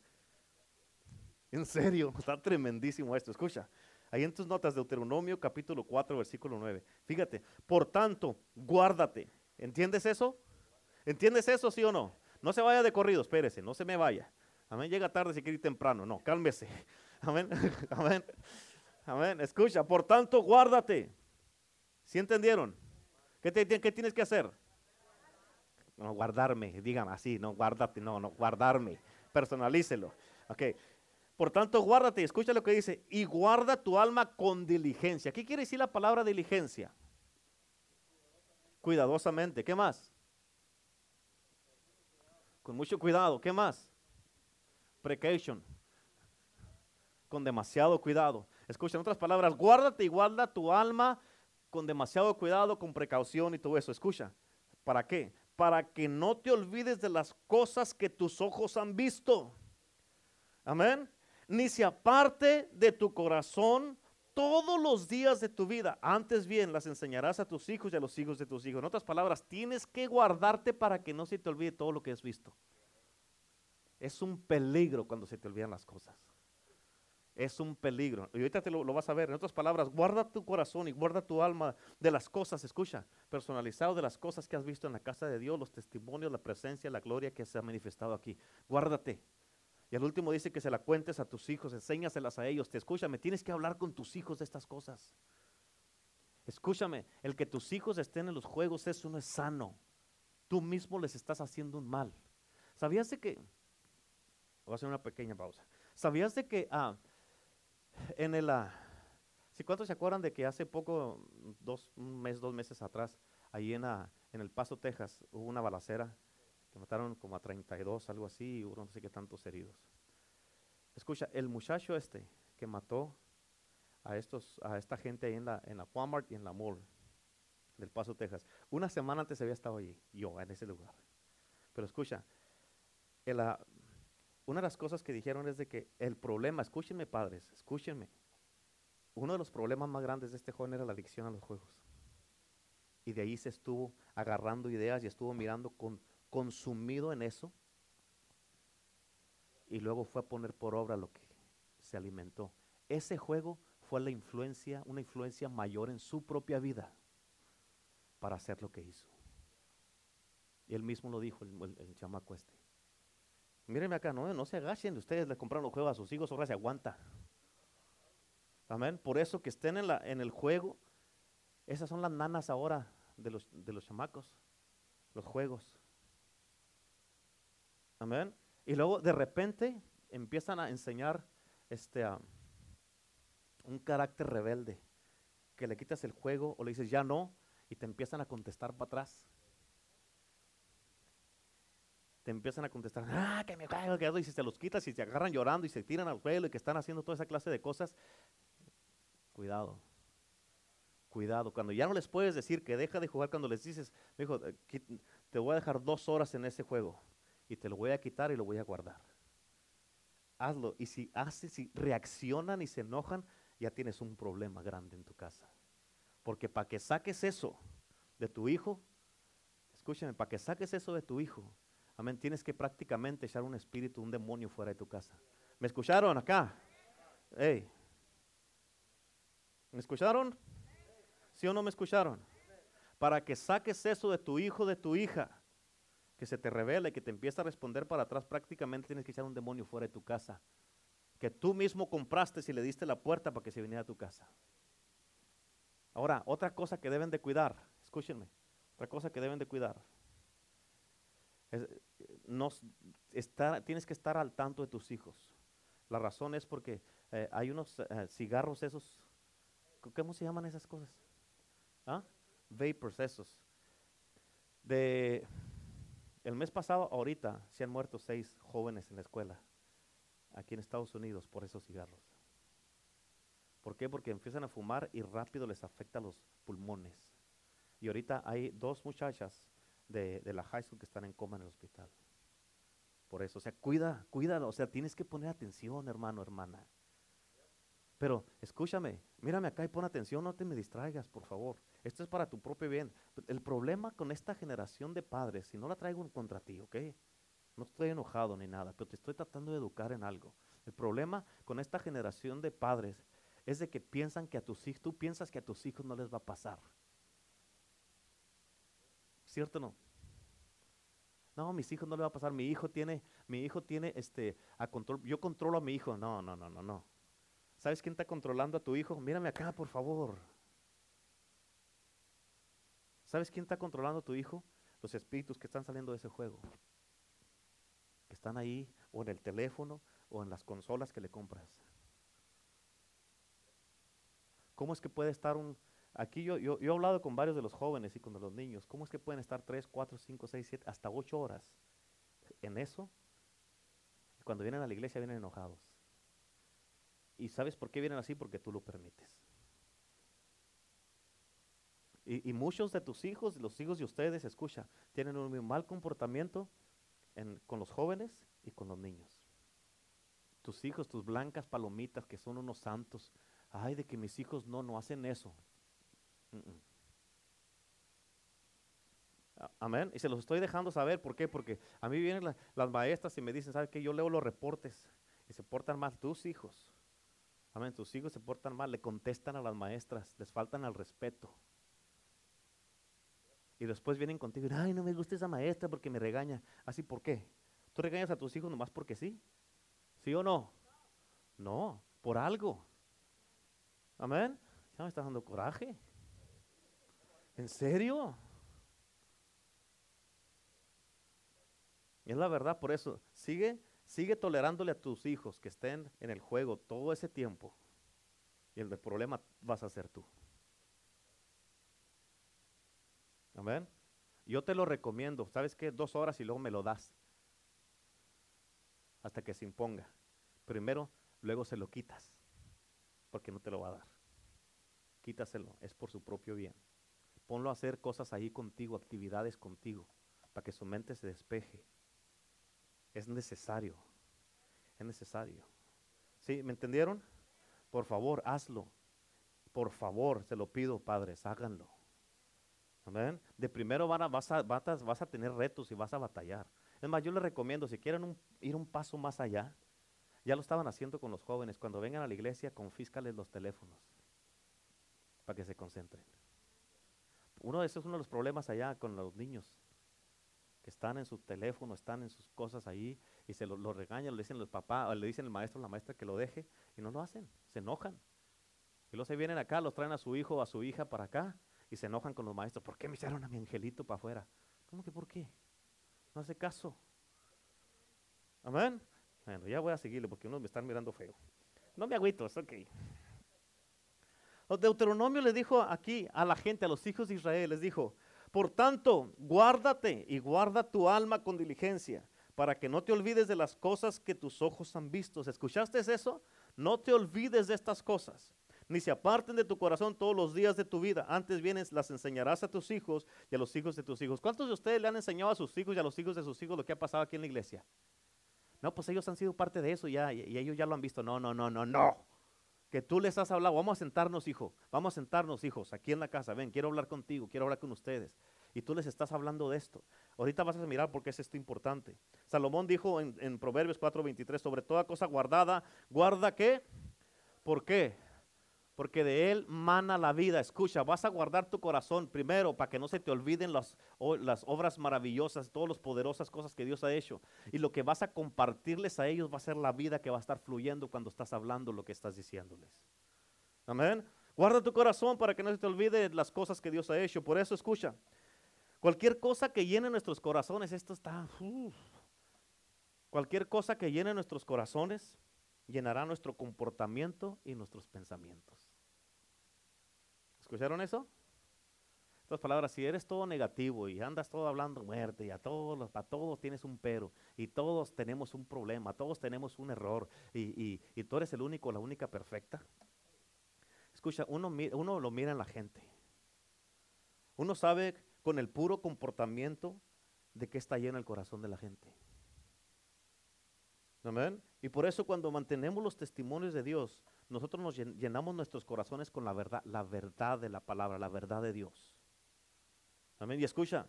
En serio, está tremendísimo esto. Escucha, ahí en tus notas, Deuteronomio capítulo 4, versículo 9. Fíjate, por tanto, guárdate. ¿Entiendes eso? ¿Entiendes eso, sí o no? No se vaya de corrido, espérese, no se me vaya. Amén, llega tarde si quiere ir temprano. No, cálmese. Amén, amén, amén. Escucha, por tanto, guárdate. ¿Sí entendieron? ¿Qué, te- qué tienes que hacer? No, guardarme, digan así, no, guárdate, no, no, guardarme. Personalícelo. Ok. Por tanto, guárdate, escucha lo que dice, y guarda tu alma con diligencia. ¿Qué quiere decir la palabra diligencia? Cuidadosamente. ¿Qué más? Con mucho cuidado. ¿Qué más? Precaution. Con demasiado cuidado. Escucha, en otras palabras, guárdate y guarda tu alma con demasiado cuidado, con precaución y todo eso. Escucha, ¿para qué? para que no te olvides de las cosas que tus ojos han visto. Amén. Ni se aparte de tu corazón todos los días de tu vida. Antes bien, las enseñarás a tus hijos y a los hijos de tus hijos. En otras palabras, tienes que guardarte para que no se te olvide todo lo que has visto. Es un peligro cuando se te olvidan las cosas. Es un peligro. Y ahorita te lo, vas a ver. En otras palabras, guarda tu corazón y guarda tu alma de las cosas, escucha, personalizado de las cosas que has visto en la casa de Dios, los testimonios, la presencia, la gloria que se ha manifestado aquí. Guárdate. Y al último dice que se la cuentes a tus hijos, enséñaselas a ellos. Te escúchame, tienes que hablar con tus hijos de estas cosas. Escúchame, el que tus hijos estén en los juegos, eso no es sano. Tú mismo les estás haciendo un mal. ¿Sabías de que... Voy a hacer una pequeña pausa. ¿Sabías de que ah, en el... Ah, ¿Cuántos se acuerdan de que hace poco, dos, un mes, dos meses atrás, ahí en, ah, en El Paso, Texas, hubo una balacera mataron como a 32, algo así, y hubo no sé qué tantos heridos. Escucha, el muchacho este que mató a, estos, a esta gente ahí en la, en la Walmart y en la Mall del Paso, Texas, una semana antes había estado allí, yo, en ese lugar. Pero escucha, el, una de las cosas que dijeron es de que el problema, escúchenme padres, escúchenme, uno de los problemas más grandes de este joven era la adicción a los juegos. Y de ahí se estuvo agarrando ideas y estuvo mirando con, consumido en eso. Y luego fue a poner por obra lo que se alimentó. Ese juego fue la influencia, una influencia mayor en su propia vida para hacer lo que hizo. Y él mismo lo dijo, el, chamaco este. Mírenme acá, no, no se agachen, ustedes le compraron los juegos a sus hijos, ahora se aguanta. Amén. Por eso que estén en, la, en el juego, esas son las nanas ahora de los, de los chamacos, los juegos. Amén. Y luego de repente empiezan a enseñar este, un carácter rebelde, que le quitas el juego o le dices ya no, y te empiezan a contestar para atrás te empiezan a contestar, ah, que me juego, que y si se los quitas y se agarran llorando y se tiran al suelo y que están haciendo toda esa clase de cosas, cuidado, cuidado. Cuando ya no les puedes decir que deja de jugar, cuando les dices, eh, te voy a dejar dos horas en ese juego y te lo voy a quitar y lo voy a guardar. Hazlo. Y si haces, si reaccionan y se enojan, ya tienes un problema grande en tu casa. Porque para que saques eso de tu hijo, escúchame, para que saques eso de tu hijo, Amén. Tienes que prácticamente echar un espíritu, un demonio fuera de tu casa. ¿Me escucharon acá? ¿Me escucharon? ¿Sí o no me escucharon? Para que saques eso de tu hijo, de tu hija, que se te revele, que te empiece a responder para atrás, prácticamente tienes que echar un demonio fuera de tu casa. Que tú mismo compraste si le diste la puerta para que se viniera a tu casa. Ahora, otra cosa que deben de cuidar, escúchenme, otra cosa que deben de cuidar tienes que estar al tanto de tus hijos. La razón es porque eh, hay unos eh, cigarros esos, ¿cómo se llaman esas cosas? ¿Ah? Vapors esos. De, el mes pasado, ahorita, se han muerto seis jóvenes en la escuela, aquí en Estados Unidos, por esos cigarros. ¿Por qué? Porque empiezan a fumar y rápido les afecta los pulmones. Y ahorita hay dos muchachas de, la high school que están en coma en el hospital. Por eso, o sea, cuida, cuídalo, o sea, tienes que poner atención, hermano, hermana. Pero escúchame, mírame acá y pon atención, no te me distraigas, por favor. Esto es para tu propio bien. El problema con esta generación de padres, si no la traigo contra ti, ¿ok? No estoy enojado ni nada, pero te estoy tratando de educar en algo. El problema con esta generación de padres es de que piensan que a tus hijos, tú piensas que a tus hijos no les va a pasar. ¿Cierto o no? No, mis hijos no le va a pasar. Mi hijo tiene, mi hijo tiene este a control. Yo controlo a mi hijo. No, no, no, no, no. ¿Sabes quién está controlando a tu hijo? Mírame acá, por favor. ¿Sabes quién está controlando a tu hijo? Los espíritus que están saliendo de ese juego. Que están ahí, o en el teléfono, o en las consolas que le compras. ¿Cómo es que puede estar un, Aquí yo, yo, he hablado con varios de los jóvenes y con los niños. ¿Cómo es que pueden estar 3, 4, 5, 6, 7, hasta 8 horas en eso? Y cuando vienen a la iglesia vienen enojados. ¿Y sabes por qué vienen así? Porque tú lo permites. Y, muchos de tus hijos, los hijos de ustedes, escucha, tienen un mal comportamiento en- con los jóvenes y con los niños. Tus hijos, tus blancas palomitas, que son unos santos. Ay, de que mis hijos no, no hacen eso. Amén. Y se los estoy dejando saber. ¿Por qué? Porque a mí vienen la- las maestras y me dicen, ¿sabes qué? Yo leo los reportes y se portan mal tus hijos. Amén. Tus hijos se portan mal, le contestan a las maestras, les faltan al respeto. Y después vienen contigo y ay, no me gusta esa maestra porque me regaña. ¿Así por qué? ¿Tú regañas a tus hijos nomás porque sí? ¿Sí o no? No, por algo. Amén. Ya me está dando coraje. ¿En serio? Es la verdad, por eso, sigue, sigue tolerándole a tus hijos que estén en el juego todo ese tiempo. Y el de problema vas a ser tú. Amén. Yo te lo recomiendo. ¿Sabes qué? Dos horas y luego me lo das. Hasta que se imponga. Primero, luego se lo quitas. Porque no te lo va a dar. Quítaselo. Es por su propio bien. Ponlo a hacer cosas ahí contigo, actividades contigo, para que su mente se despeje. Es necesario. Es necesario. ¿Sí? ¿Me entendieron? Por favor, hazlo. Por favor, se lo pido, padres, háganlo. Amén. De primero van a- vas, a, vas a- tener retos y vas a batallar. Es más, yo les recomiendo, si quieren un- ir un paso más allá, ya lo estaban haciendo con los jóvenes. Cuando vengan a la iglesia, confíscales los teléfonos para que se concentren. Uno de esos es uno de los problemas allá con los niños, que están en su teléfono, están en sus cosas ahí y se lo, regañan, le dicen los papás, le dicen el maestro la maestra que lo deje y no lo hacen, se enojan. Y luego se vienen acá, los traen a su hijo o a su hija para acá y se enojan con los maestros. ¿Por qué me echaron a mi angelito para afuera? ¿Cómo que por qué? No hace caso. Amén. Bueno, ya voy a seguirle porque unos me están mirando feo. No me agüito, es ok. Deuteronomio le dijo aquí a la gente, a los hijos de Israel, les dijo, por tanto, guárdate y guarda tu alma con diligencia, para que no te olvides de las cosas que tus ojos han visto. ¿Escuchaste eso? No te olvides de estas cosas, ni se aparten de tu corazón todos los días de tu vida. Antes vienes, las enseñarás a tus hijos y a los hijos de tus hijos. ¿Cuántos de ustedes le han enseñado a sus hijos y a los hijos de sus hijos lo que ha pasado aquí en la iglesia? No, pues ellos han sido parte de eso ya y, ellos ya lo han visto. No, no, no, no, no. Que tú les has hablado. Vamos a sentarnos, hijo. Vamos a sentarnos, hijos, aquí en la casa. Ven, quiero hablar contigo, quiero hablar con ustedes. Y tú les estás hablando de esto. Ahorita vas a mirar por qué es esto importante. Salomón dijo en, en Proverbios 4:23, sobre toda cosa guardada, guarda qué? ¿Por qué? Porque de él mana la vida. Escucha, vas a guardar tu corazón primero para que no se te olviden las, obras maravillosas, todas las poderosas cosas que Dios ha hecho. Y lo que vas a compartirles a ellos va a ser la vida que va a estar fluyendo cuando estás hablando lo que estás diciéndoles. Amén. Guarda tu corazón para que no se te olvide las cosas que Dios ha hecho. Por eso escucha. Cualquier cosa que llene nuestros corazones, esto está... Cualquier cosa que llene nuestros corazones llenará nuestro comportamiento y nuestros pensamientos. ¿Escucharon eso? Estas palabras, si eres todo negativo y andas todo hablando muerte y a todos, a todos tienes un pero y todos tenemos un problema, todos tenemos un error y, y- y tú eres el único, la única perfecta. Escucha, uno, uno lo mira en la gente. Uno sabe con el puro comportamiento de qué está lleno el corazón de la gente. Amén. Y por eso cuando mantenemos los testimonios de Dios, nosotros nos llen- llenamos nuestros corazones con la verdad, la verdad de la palabra, la verdad de Dios. Amén. Y escucha,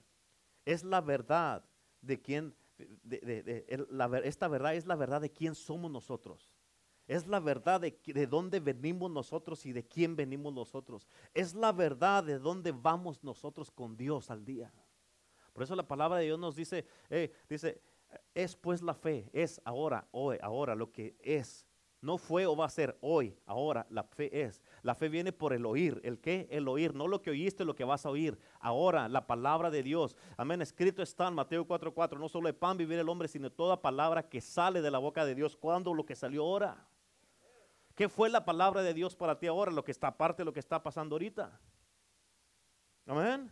es la verdad de quién, de- de- esta verdad es la verdad de quién somos nosotros. Es la verdad de, de dónde venimos nosotros y de quién venimos nosotros. Es la verdad de dónde vamos nosotros con Dios al día. Por eso la palabra de Dios nos dice, eh, dice, es pues la fe, es ahora, hoy, ahora lo que es. No fue o va a ser hoy, ahora la fe es. La fe viene por el oír. ¿El qué? El oír. No lo que oíste, lo que vas a oír. Ahora, la palabra de Dios. Amén. Escrito está en Mateo 4:4. No solo de pan vivir el hombre, sino toda palabra que sale de la boca de Dios. ¿Cuándo? Lo que salió ahora. ¿Qué fue la palabra de Dios para ti ahora? Lo que está aparte de lo que está pasando ahorita. Amén.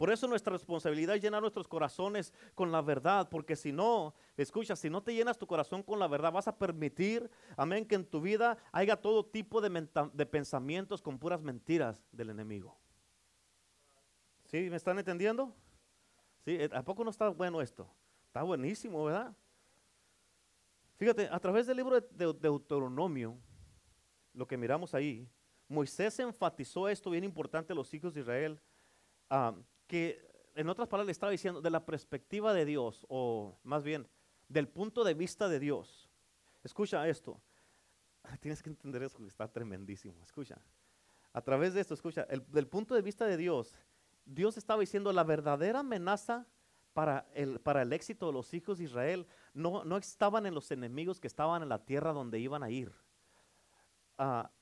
Por eso nuestra responsabilidad es llenar nuestros corazones con la verdad, porque si no, escucha, si no te llenas tu corazón con la verdad, vas a permitir, amén, que en tu vida haya todo tipo de, de pensamientos con puras mentiras del enemigo. ¿Sí? ¿Me están entendiendo? ¿Sí? Eh, ¿A poco no está bueno esto? Está buenísimo, ¿verdad? Fíjate, a través del libro de Deuteronomio, lo que miramos ahí, Moisés enfatizó esto bien importante a los hijos de Israel, ah, que en otras palabras le estaba diciendo, de la perspectiva de Dios, o más bien, del punto de vista de Dios. Escucha esto. Tienes que entender eso, está tremendísimo. Escucha. A través de esto, escucha, del punto de vista de Dios, Dios estaba diciendo la verdadera amenaza para el, para el éxito de los hijos de Israel no, no estaban en los enemigos que estaban en la tierra donde iban a ir. Ah,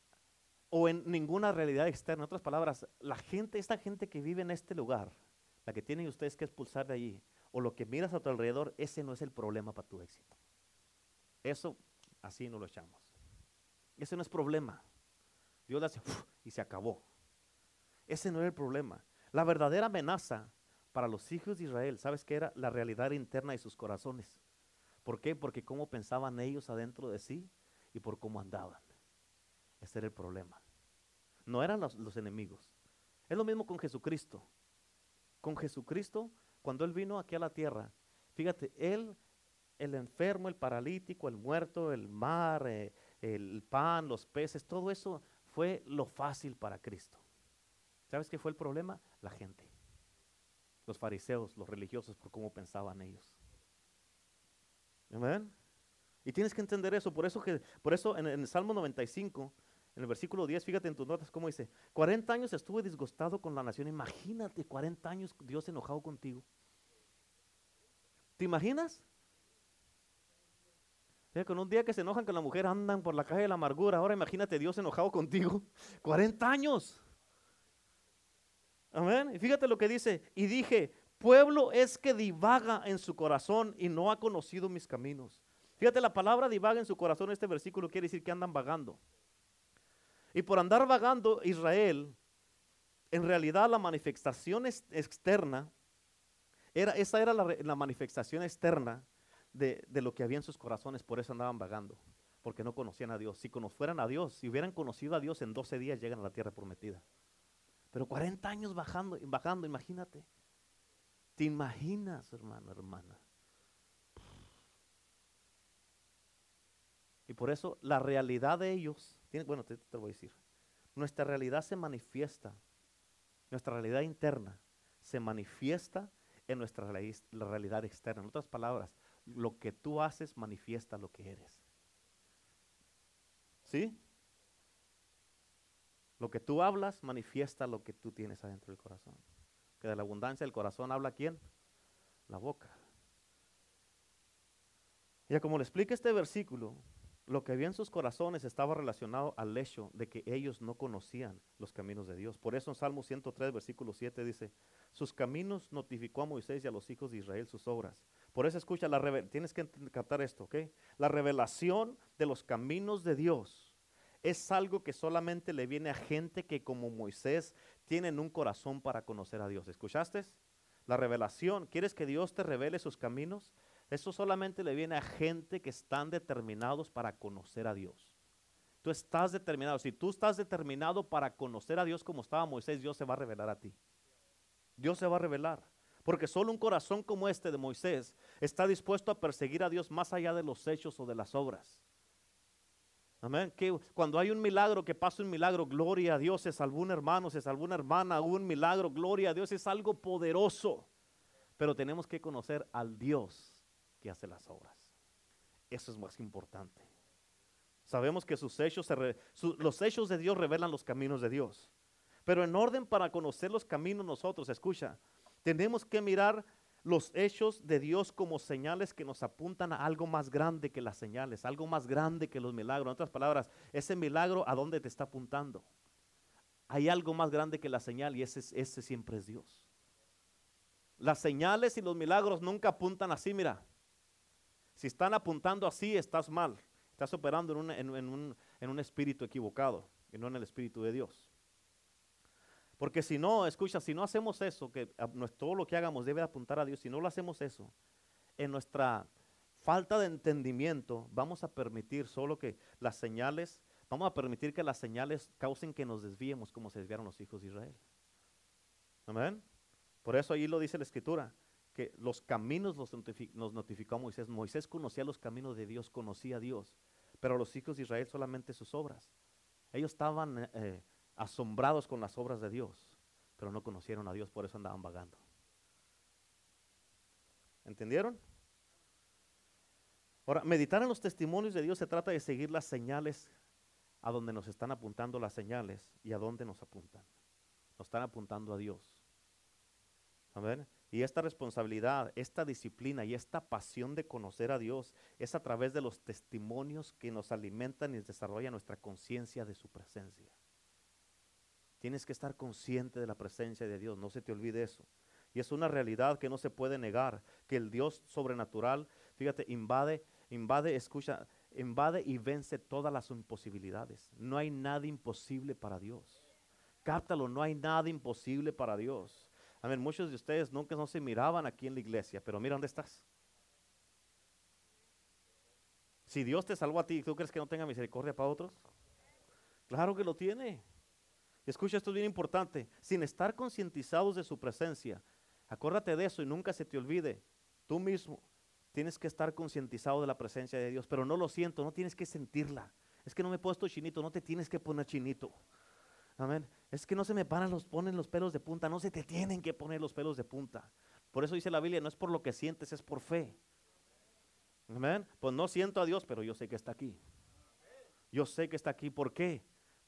o en ninguna realidad externa. En otras palabras, la gente, esta gente que vive en este lugar, la que tienen ustedes que expulsar de allí, o lo que miras a tu alrededor, ese no es el problema para tu éxito. Eso así no lo echamos. Ese no es problema. Dios le hace y se acabó. Ese no es el problema. La verdadera amenaza para los hijos de Israel, ¿sabes qué era? La realidad interna de sus corazones. ¿Por qué? Porque cómo pensaban ellos adentro de sí y por cómo andaban. Ese era el problema. No eran los, enemigos. Es lo mismo con Jesucristo. Con Jesucristo, cuando Él vino aquí a la tierra, fíjate, Él, el enfermo, el paralítico, el muerto, el mar, eh, el pan, los peces, todo eso fue lo fácil para Cristo. ¿Sabes qué fue el problema? La gente. Los fariseos, los religiosos, por cómo pensaban ellos. Amén. Y tienes que entender eso. Por eso, que, por eso en, en el Salmo 95 en el versículo 10, fíjate en tus notas cómo dice, 40 años estuve disgustado con la nación. Imagínate, 40 años Dios enojado contigo. ¿Te imaginas? con un día que se enojan con la mujer andan por la calle de la amargura. Ahora imagínate Dios enojado contigo. 40 años. Amén. Y fíjate lo que dice. Y dije, pueblo es que divaga en su corazón y no ha conocido mis caminos. Fíjate, la palabra divaga en su corazón, este versículo quiere decir que andan vagando. Y por andar vagando Israel, en realidad la manifestación externa, era, esa era la, manifestación externa de, lo que había en sus corazones, por eso andaban vagando, porque no conocían a Dios. Si conocieran a Dios, si hubieran conocido a Dios en 12 días, llegan a la tierra prometida. Pero 40 años bajando, bajando, imagínate. ¿Te imaginas, hermano, hermana? Y por eso la realidad de ellos bueno, te, te voy a decir. Nuestra realidad se manifiesta, nuestra realidad interna se manifiesta en nuestra realidad externa. En otras palabras, lo que tú haces manifiesta lo que eres. ¿Sí? Lo que tú hablas manifiesta lo que tú tienes adentro del corazón. Que de la abundancia del corazón habla quién? La boca. Ya como le explica este versículo, lo que había en sus corazones estaba relacionado al hecho de que ellos no conocían los caminos de Dios. Por eso en Salmo 103, versículo 7 dice, sus caminos notificó a Moisés y a los hijos de Israel sus obras. Por eso escucha, la tienes que captar esto, ¿ok? La revelación de los caminos de Dios es algo que solamente le viene a gente que como Moisés tienen un corazón para conocer a Dios. ¿Escuchaste? La revelación, ¿quieres que Dios te revele sus caminos? Eso solamente le viene a gente que están determinados para conocer a Dios. Tú estás determinado. Si tú estás determinado para conocer a Dios como estaba Moisés, Dios se va a revelar a ti. Dios se va a revelar. Porque solo un corazón como este de Moisés está dispuesto a perseguir a Dios más allá de los hechos o de las obras. Amén. Que cuando hay un milagro, que pasa un milagro, gloria a Dios, se salvó un hermano, se salvó una hermana, un milagro, gloria a Dios, es algo poderoso. Pero tenemos que conocer al Dios que hace las obras. Eso es más importante. Sabemos que sus hechos los hechos de Dios revelan los caminos de Dios. Pero en orden para conocer los caminos nosotros, escucha, tenemos que mirar los hechos de Dios como señales que nos apuntan a algo más grande que las señales, algo más grande que los milagros. En otras palabras, ese milagro a dónde te está apuntando. Hay algo más grande que la señal y ese siempre es Dios. Las señales y los milagros nunca apuntan así, mira. Si están apuntando así, estás mal. Estás operando en un, espíritu equivocado y no en el espíritu de Dios. Porque si no, escucha, si no hacemos eso, que todo lo que hagamos debe apuntar a Dios, si no lo hacemos eso, en nuestra falta de entendimiento vamos a permitir solo que las señales, vamos a permitir que las señales causen que nos desviemos como se desviaron los hijos de Israel. Amén. Por eso ahí lo dice la escritura, que los caminos los nos notificó Moisés. Moisés conocía los caminos de Dios, conocía a Dios, pero los hijos de Israel solamente sus obras. Ellos estaban eh, eh, asombrados con las obras de Dios, pero no conocieron a Dios, por eso andaban vagando. ¿Entendieron? Ahora, meditar en los testimonios de Dios se trata de seguir las señales a donde nos están apuntando las señales y a dónde nos apuntan. Nos están apuntando a Dios. Amén. Y esta responsabilidad, esta disciplina y esta pasión de conocer a Dios es a través de los testimonios que nos alimentan y desarrollan nuestra conciencia de su presencia. Tienes que estar consciente de la presencia de Dios, no se te olvide eso. Y es una realidad que no se puede negar, que el Dios sobrenatural, fíjate, invade, invade, escucha, invade y vence todas las imposibilidades. No hay nada imposible para Dios. Cáptalo, no hay nada imposible para Dios. A ver, muchos de ustedes nunca no se miraban aquí en la iglesia, pero mira dónde estás. Si Dios te salvó a ti, ¿tú crees que no tenga misericordia para otros? Claro que lo tiene. Escucha, esto es bien importante. Sin estar concientizados de su presencia, acuérdate de eso y nunca se te olvide. Tú mismo tienes que estar concientizado de la presencia de Dios, pero no lo siento, no tienes que sentirla. Es que no me he puesto chinito, no te tienes que poner chinito. Amén. Es que no se me paran los, ponen los pelos de punta, no se te tienen que poner los pelos de punta. Por eso dice la Biblia, no es por lo que sientes, es por fe. Amén. Pues no siento a Dios, pero yo sé que está aquí. Yo sé que está aquí. ¿Por qué?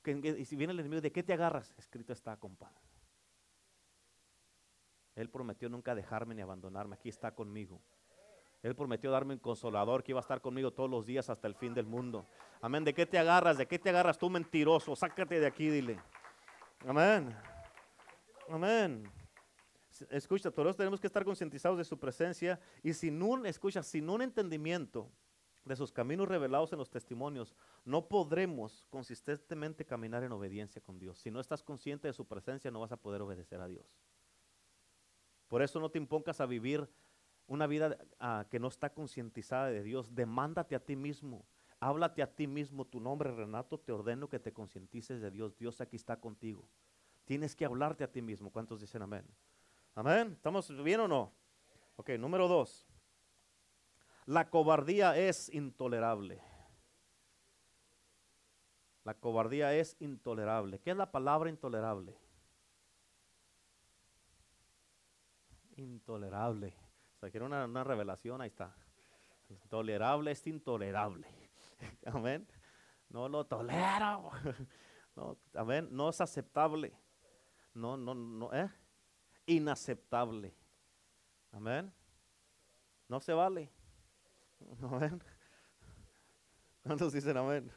y si viene el enemigo, ¿de qué te agarras? Escrito está, compa. Él prometió nunca dejarme ni abandonarme. Aquí está conmigo. Él prometió darme un consolador que iba a estar conmigo todos los días hasta el fin del mundo. Amén. ¿De qué te agarras? ¿De qué te agarras tú mentiroso? Sácate de aquí, dile. Amén. Amén. Escucha, todos tenemos que estar concientizados de su presencia y sin un, escucha, sin un entendimiento de sus caminos revelados en los testimonios, no podremos consistentemente caminar en obediencia con Dios. Si no estás consciente de su presencia, no vas a poder obedecer a Dios. Por eso no te impongas a vivir una vida ah, que no está concientizada de Dios. Demándate a ti mismo Háblate a ti mismo, tu nombre Renato, te ordeno que te concientices de Dios. Dios aquí está contigo. Tienes que hablarte a ti mismo. ¿Cuántos dicen amén? Amén. ¿Estamos bien o no? Ok, número dos. La cobardía es intolerable. La cobardía es intolerable. ¿Qué es la palabra intolerable? Intolerable. O sea, quiero una, una revelación, ahí está. Intolerable es intolerable. Amén. No lo tolero. No, amén. No es aceptable. No, no, no, ¿eh? Inaceptable. Amén. No se vale. Amén. ¿Cuántos dicen amén?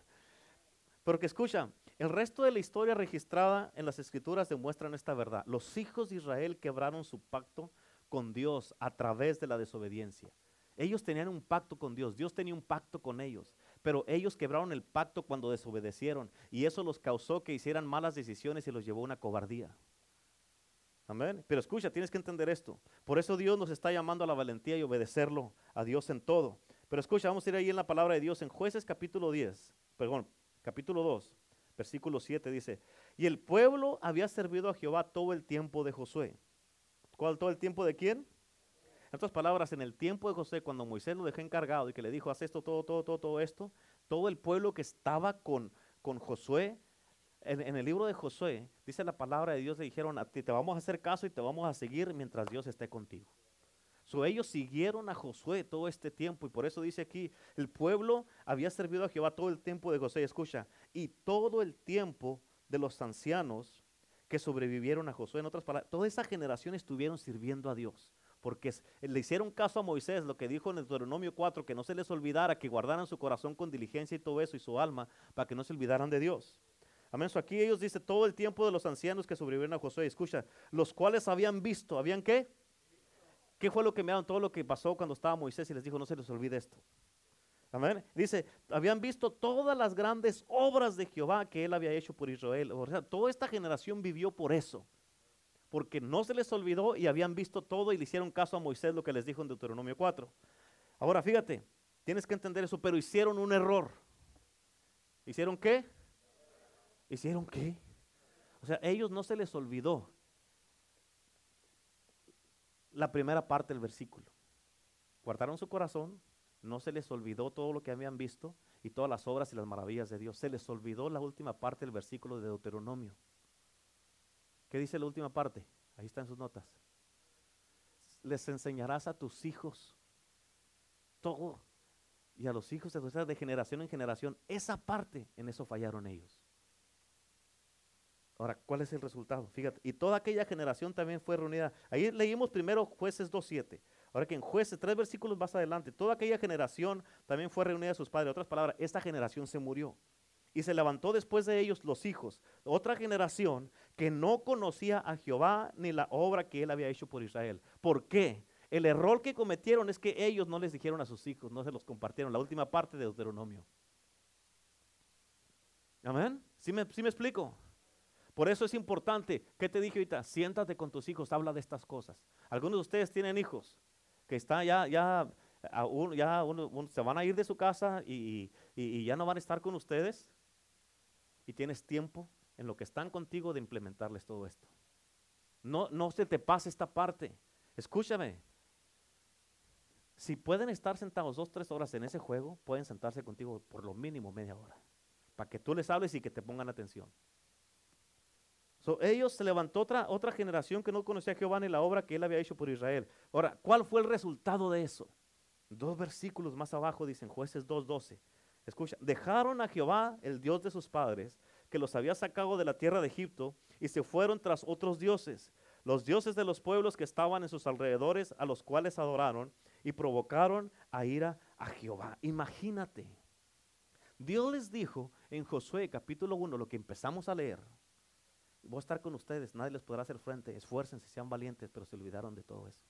Porque escucha, el resto de la historia registrada en las escrituras demuestran esta verdad. Los hijos de Israel quebraron su pacto con Dios a través de la desobediencia. Ellos tenían un pacto con Dios, Dios tenía un pacto con ellos. Pero ellos quebraron el pacto cuando desobedecieron y eso los causó que hicieran malas decisiones y los llevó a una cobardía. Amén. Pero escucha, tienes que entender esto. Por eso Dios nos está llamando a la valentía y obedecerlo a Dios en todo. Pero escucha, vamos a ir ahí en la palabra de Dios en Jueces capítulo 10, perdón, capítulo 2, versículo 7 dice, y el pueblo había servido a Jehová todo el tiempo de Josué. ¿Cuál todo el tiempo de quién? En otras palabras, en el tiempo de José, cuando Moisés lo dejó encargado y que le dijo, haz esto, todo, todo, todo, todo esto, todo el pueblo que estaba con, con Josué, en, el libro de Josué, dice la palabra de Dios, le dijeron, a ti te vamos a hacer caso y te vamos a seguir mientras Dios esté contigo. So, ellos siguieron a Josué todo este tiempo y por eso dice aquí, el pueblo había servido a Jehová todo el tiempo de José, escucha, y todo el tiempo de los ancianos que sobrevivieron a Josué, en otras palabras, toda esa generación estuvieron sirviendo a Dios porque le hicieron caso a Moisés, lo que dijo en Deuteronomio 4, que no se les olvidara, que guardaran su corazón con diligencia y todo eso, y su alma, para que no se olvidaran de Dios. Amén. aquí ellos dice todo el tiempo de los ancianos que sobrevivieron a Josué, escucha, los cuales habían visto, ¿habían qué? ¿Qué fue lo que me dieron? Todo lo que pasó cuando estaba Moisés y les dijo, no se les olvide esto. Amén. Dice, habían visto todas las grandes obras de Jehová que él había hecho por Israel. O sea, toda esta generación vivió por eso porque no se les olvidó y habían visto todo y le hicieron caso a Moisés lo que les dijo en Deuteronomio 4. Ahora fíjate, tienes que entender eso, pero hicieron un error. ¿Hicieron qué? ¿Hicieron qué? O sea, ellos no se les olvidó la primera parte del versículo. Guardaron su corazón, no se les olvidó todo lo que habían visto y todas las obras y las maravillas de Dios. Se les olvidó la última parte del versículo de Deuteronomio. ¿Qué dice la última parte? Ahí están sus notas. Les enseñarás a tus hijos todo y a los hijos de tu de generación en generación. Esa parte, en eso fallaron ellos. Ahora, ¿cuál es el resultado? Fíjate, y toda aquella generación también fue reunida. Ahí leímos primero jueces 2.7. Ahora que en jueces, tres versículos más adelante, toda aquella generación también fue reunida a sus padres. otras palabras, esta generación se murió. Y se levantó después de ellos los hijos, otra generación que no conocía a Jehová ni la obra que él había hecho por Israel. ¿Por qué? El error que cometieron es que ellos no les dijeron a sus hijos, no se los compartieron. La última parte de Deuteronomio. Amén. ¿Sí me, me explico? Por eso es importante, ¿qué te dije ahorita? Siéntate con tus hijos, habla de estas cosas. Algunos de ustedes tienen hijos que están ya, ya, ya se van a ir de su casa y, ya no van a estar con ustedes. Y tienes tiempo en lo que están contigo de implementarles todo esto. No, no se te pase esta parte. Escúchame. Si pueden estar sentados dos, tres horas en ese juego, pueden sentarse contigo por lo mínimo media hora. Para que tú les hables y que te pongan atención ellos se levantó otra, otra generación que no conocía a Jehová ni la obra que él había hecho por Israel. Ahora, ¿cuál fue el resultado de eso? Dos versículos más abajo dicen jueces 2.12. Escucha, dejaron a Jehová, el Dios de sus padres, que los había sacado de la tierra de Egipto, y se fueron tras otros dioses, los dioses de los pueblos que estaban en sus alrededores, a los cuales adoraron, y provocaron a ira a Jehová. Imagínate. Dios les dijo en Josué capítulo 1, lo que empezamos a leer, voy a estar con ustedes, nadie les podrá hacer frente, esfuércense, sean valientes, pero se olvidaron de todo eso.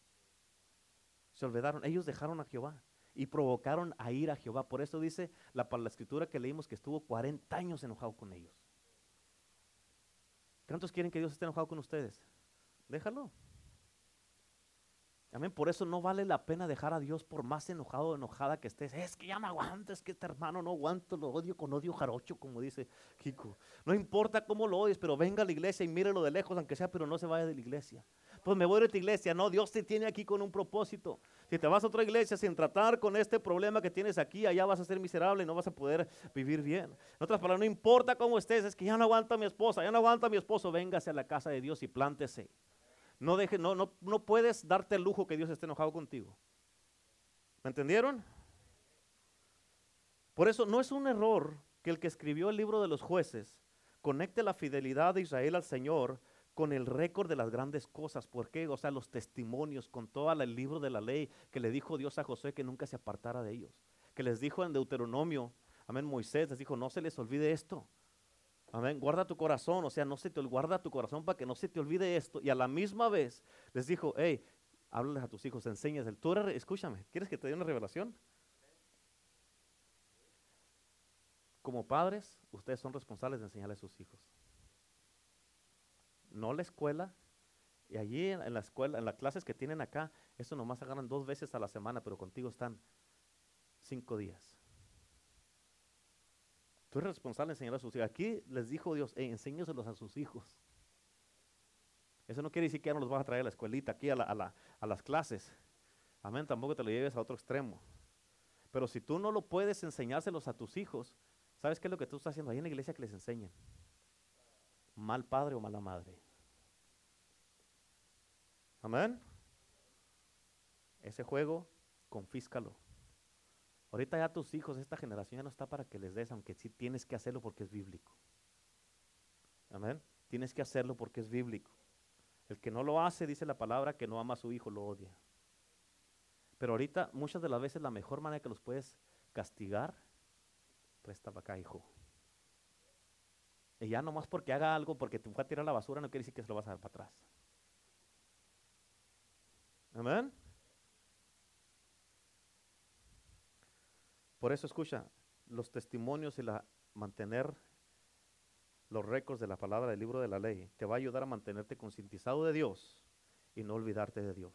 Se olvidaron, ellos dejaron a Jehová y provocaron a ir a Jehová. Por eso dice la, la escritura que leímos que estuvo 40 años enojado con ellos. ¿Cuántos quieren que Dios esté enojado con ustedes? Déjalo. Amén. Por eso no vale la pena dejar a Dios por más enojado o enojada que estés. Es que ya no aguanto, es que este hermano no aguanto, lo odio con odio jarocho, como dice Kiko. No importa cómo lo odies, pero venga a la iglesia y mírelo de lejos, aunque sea, pero no se vaya de la iglesia. Pues me voy de tu iglesia. No, Dios te tiene aquí con un propósito. Si te vas a otra iglesia sin tratar con este problema que tienes aquí, allá vas a ser miserable y no vas a poder vivir bien. En otras palabras, no importa cómo estés, es que ya no aguanta mi esposa, ya no aguanta mi esposo, véngase a la casa de Dios y plántese. No, deje, no, no, no puedes darte el lujo que Dios esté enojado contigo. ¿Me entendieron? Por eso no es un error que el que escribió el libro de los jueces conecte la fidelidad de Israel al Señor con el récord de las grandes cosas. ¿Por qué? O sea, los testimonios, con todo el libro de la ley que le dijo Dios a José que nunca se apartara de ellos. Que les dijo en Deuteronomio, amén, Moisés les dijo, no se les olvide esto. Amén. Guarda tu corazón, o sea, no se te guarda tu corazón para que no se te olvide esto. Y a la misma vez les dijo, hey, háblales a tus hijos, enséñales. Tú escúchame, ¿quieres que te dé una revelación? Como padres, ustedes son responsables de enseñarle a sus hijos. No la escuela. Y allí en la escuela, en las clases que tienen acá, eso nomás agarran dos veces a la semana, pero contigo están cinco días. Tú eres responsable de enseñar a sus hijos. Aquí les dijo Dios, hey, enséñaselos a sus hijos. Eso no quiere decir que ya no los vas a traer a la escuelita, aquí a, a las clases. Amén, tampoco te lo lleves a otro extremo. Pero si tú no lo puedes enseñárselos a tus hijos, ¿sabes qué es lo que tú estás haciendo ahí en la iglesia que les enseñen? Mal padre o mala madre. Amén. Ese juego, confíscalo. Ahorita ya tus hijos, esta generación ya no está para que les des, aunque sí tienes que hacerlo porque es bíblico. Amén. Tienes que hacerlo porque es bíblico. El que no lo hace, dice la palabra, que no ama a su hijo, lo odia. Pero ahorita, muchas de las veces, la mejor manera que los puedes castigar, presta para acá, hijo. Y ya nomás porque haga algo, porque te fue a tirar la basura, no quiere decir que se lo vas a dar para atrás. Amén. Por eso escucha, los testimonios y la mantener los récords de la palabra del libro de la ley te va a ayudar a mantenerte concientizado de Dios y no olvidarte de Dios.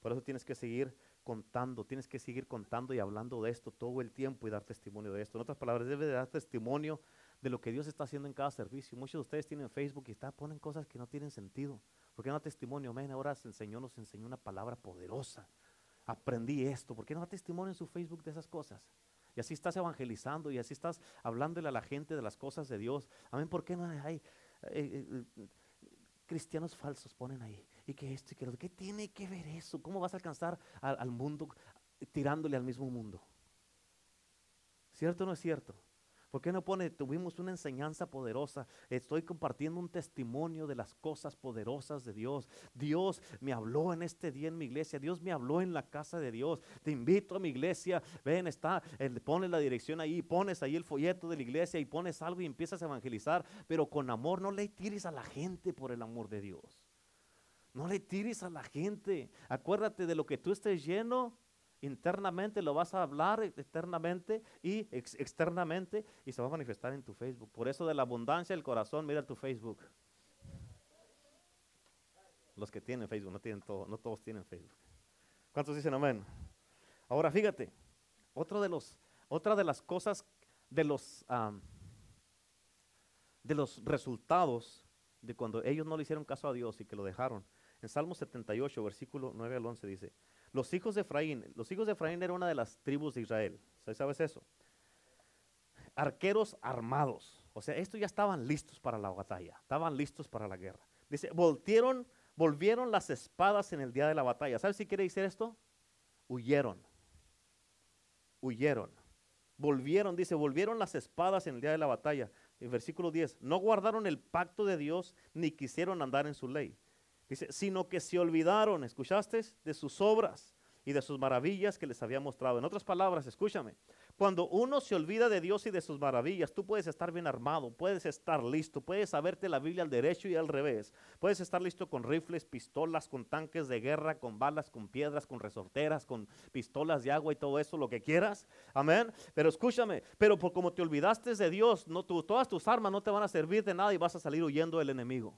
Por eso tienes que seguir contando, tienes que seguir contando y hablando de esto todo el tiempo y dar testimonio de esto. En otras palabras, debe dar testimonio de lo que Dios está haciendo en cada servicio. Muchos de ustedes tienen Facebook y está, ponen cosas que no tienen sentido. ¿Por qué no testimonio? Amén. Ahora se enseñó, nos enseñó una palabra poderosa. Aprendí esto. ¿Por qué no da testimonio en su Facebook de esas cosas? Y así estás evangelizando y así estás hablándole a la gente de las cosas de Dios. Amén. ¿Por qué no hay eh, eh, eh, cristianos falsos ponen ahí? Y que esto y que lo ¿Qué tiene que ver eso? ¿Cómo vas a alcanzar al mundo tirándole al mismo mundo? ¿Cierto o no es cierto? ¿Por qué no pone, tuvimos una enseñanza poderosa? Estoy compartiendo un testimonio de las cosas poderosas de Dios. Dios me habló en este día en mi iglesia. Dios me habló en la casa de Dios. Te invito a mi iglesia. Ven, está, pones la dirección ahí, pones ahí el folleto de la iglesia y pones algo y empiezas a evangelizar. Pero con amor, no le tires a la gente por el amor de Dios. No le tires a la gente. Acuérdate de lo que tú estés lleno internamente lo vas a hablar eternamente y externamente y se va a manifestar en tu Facebook. Por eso de la abundancia del corazón, mira tu Facebook. Los que tienen Facebook, no, no todos tienen Facebook. ¿Cuántos dicen amén? Ahora fíjate, otra de las cosas, de los, de los resultados de cuando ellos no le hicieron caso a Dios y que lo dejaron. En Salmo 78, versículo 9 al 11 dice, los hijos de Efraín, los hijos de Efraín era una de las tribus de Israel. ¿Sabes eso? Arqueros armados. O sea, estos ya estaban listos para la batalla, estaban listos para la guerra. Dice, volvieron, volvieron las espadas en el día de la batalla. ¿Sabes si quiere decir esto? Huyeron. Huyeron. Volvieron, dice, volvieron las espadas en el día de la batalla. En versículo 10, no guardaron el pacto de Dios ni quisieron andar en su ley. Dice, sino que se olvidaron, ¿escuchaste? De sus obras y de sus maravillas que les había mostrado. En otras palabras, escúchame, cuando uno se olvida de Dios y de sus maravillas, tú puedes estar bien armado, puedes estar listo, puedes saberte la Biblia al derecho y al revés, puedes estar listo con rifles, pistolas, con tanques de guerra, con balas, con piedras, con resorteras, con pistolas de agua y todo eso, lo que quieras. Amén. Pero escúchame, pero por como te olvidaste de Dios, no, todas tus armas no te van a servir de nada y vas a salir huyendo del enemigo.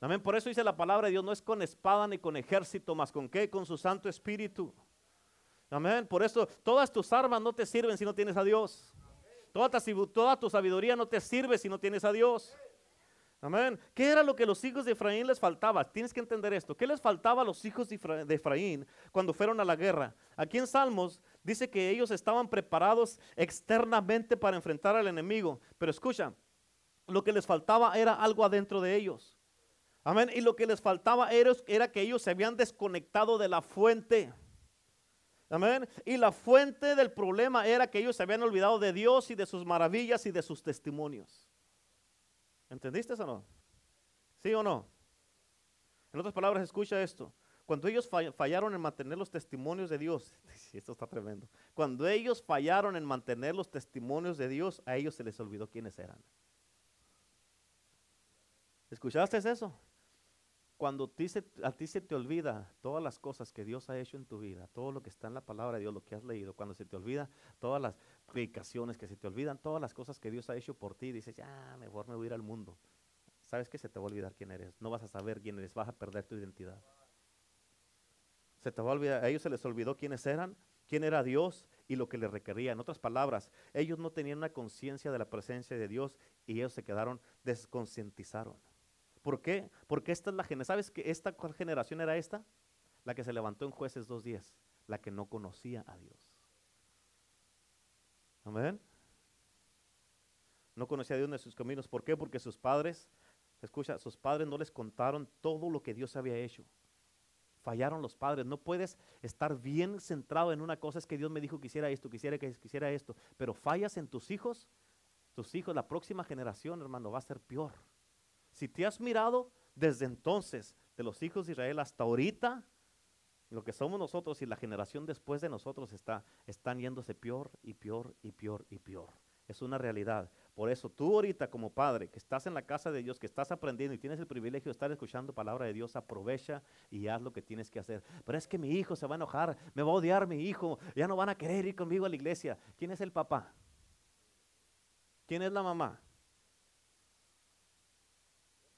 Amén. Por eso dice la palabra de Dios, no es con espada ni con ejército, más con qué, con su Santo Espíritu. Amén. Por eso todas tus armas no te sirven si no tienes a Dios. Toda tu, toda tu sabiduría no te sirve si no tienes a Dios. Amén. ¿Qué era lo que los hijos de Efraín les faltaba? Tienes que entender esto. ¿Qué les faltaba a los hijos de Efraín cuando fueron a la guerra? Aquí en Salmos dice que ellos estaban preparados externamente para enfrentar al enemigo. Pero escucha, lo que les faltaba era algo adentro de ellos. Amén. Y lo que les faltaba era, era que ellos se habían desconectado de la fuente. Amén. Y la fuente del problema era que ellos se habían olvidado de Dios y de sus maravillas y de sus testimonios. ¿Entendiste o no? ¿Sí o no? En otras palabras, escucha esto. Cuando ellos fallaron en mantener los testimonios de Dios, esto está tremendo. Cuando ellos fallaron en mantener los testimonios de Dios, a ellos se les olvidó quiénes eran. ¿Escuchaste eso? Cuando a ti se te olvida todas las cosas que Dios ha hecho en tu vida, todo lo que está en la palabra de Dios, lo que has leído, cuando se te olvida todas las predicaciones, que se te olvidan todas las cosas que Dios ha hecho por ti, dices, ya, mejor me voy a ir al mundo. ¿Sabes que se te va a olvidar quién eres? No vas a saber quién eres, vas a perder tu identidad. Se te va a olvidar, a ellos se les olvidó quiénes eran, quién era Dios y lo que les requería. En otras palabras, ellos no tenían una conciencia de la presencia de Dios y ellos se quedaron desconcientizaron. ¿Por qué? Porque esta es la generación. ¿Sabes que esta generación era esta? La que se levantó en jueces dos días, la que no conocía a Dios. Amén. No conocía a Dios en sus caminos. ¿Por qué? Porque sus padres, escucha, sus padres no les contaron todo lo que Dios había hecho. Fallaron los padres. No puedes estar bien centrado en una cosa. Es que Dios me dijo que hiciera esto, quisiera que quisiera esto. Pero fallas en tus hijos. Tus hijos, la próxima generación, hermano, va a ser peor. Si te has mirado desde entonces, de los hijos de Israel hasta ahorita, lo que somos nosotros y la generación después de nosotros está, están yéndose peor y peor y peor y peor. Es una realidad. Por eso tú ahorita como padre, que estás en la casa de Dios, que estás aprendiendo y tienes el privilegio de estar escuchando palabra de Dios, aprovecha y haz lo que tienes que hacer. Pero es que mi hijo se va a enojar, me va a odiar mi hijo, ya no van a querer ir conmigo a la iglesia. ¿Quién es el papá? ¿Quién es la mamá?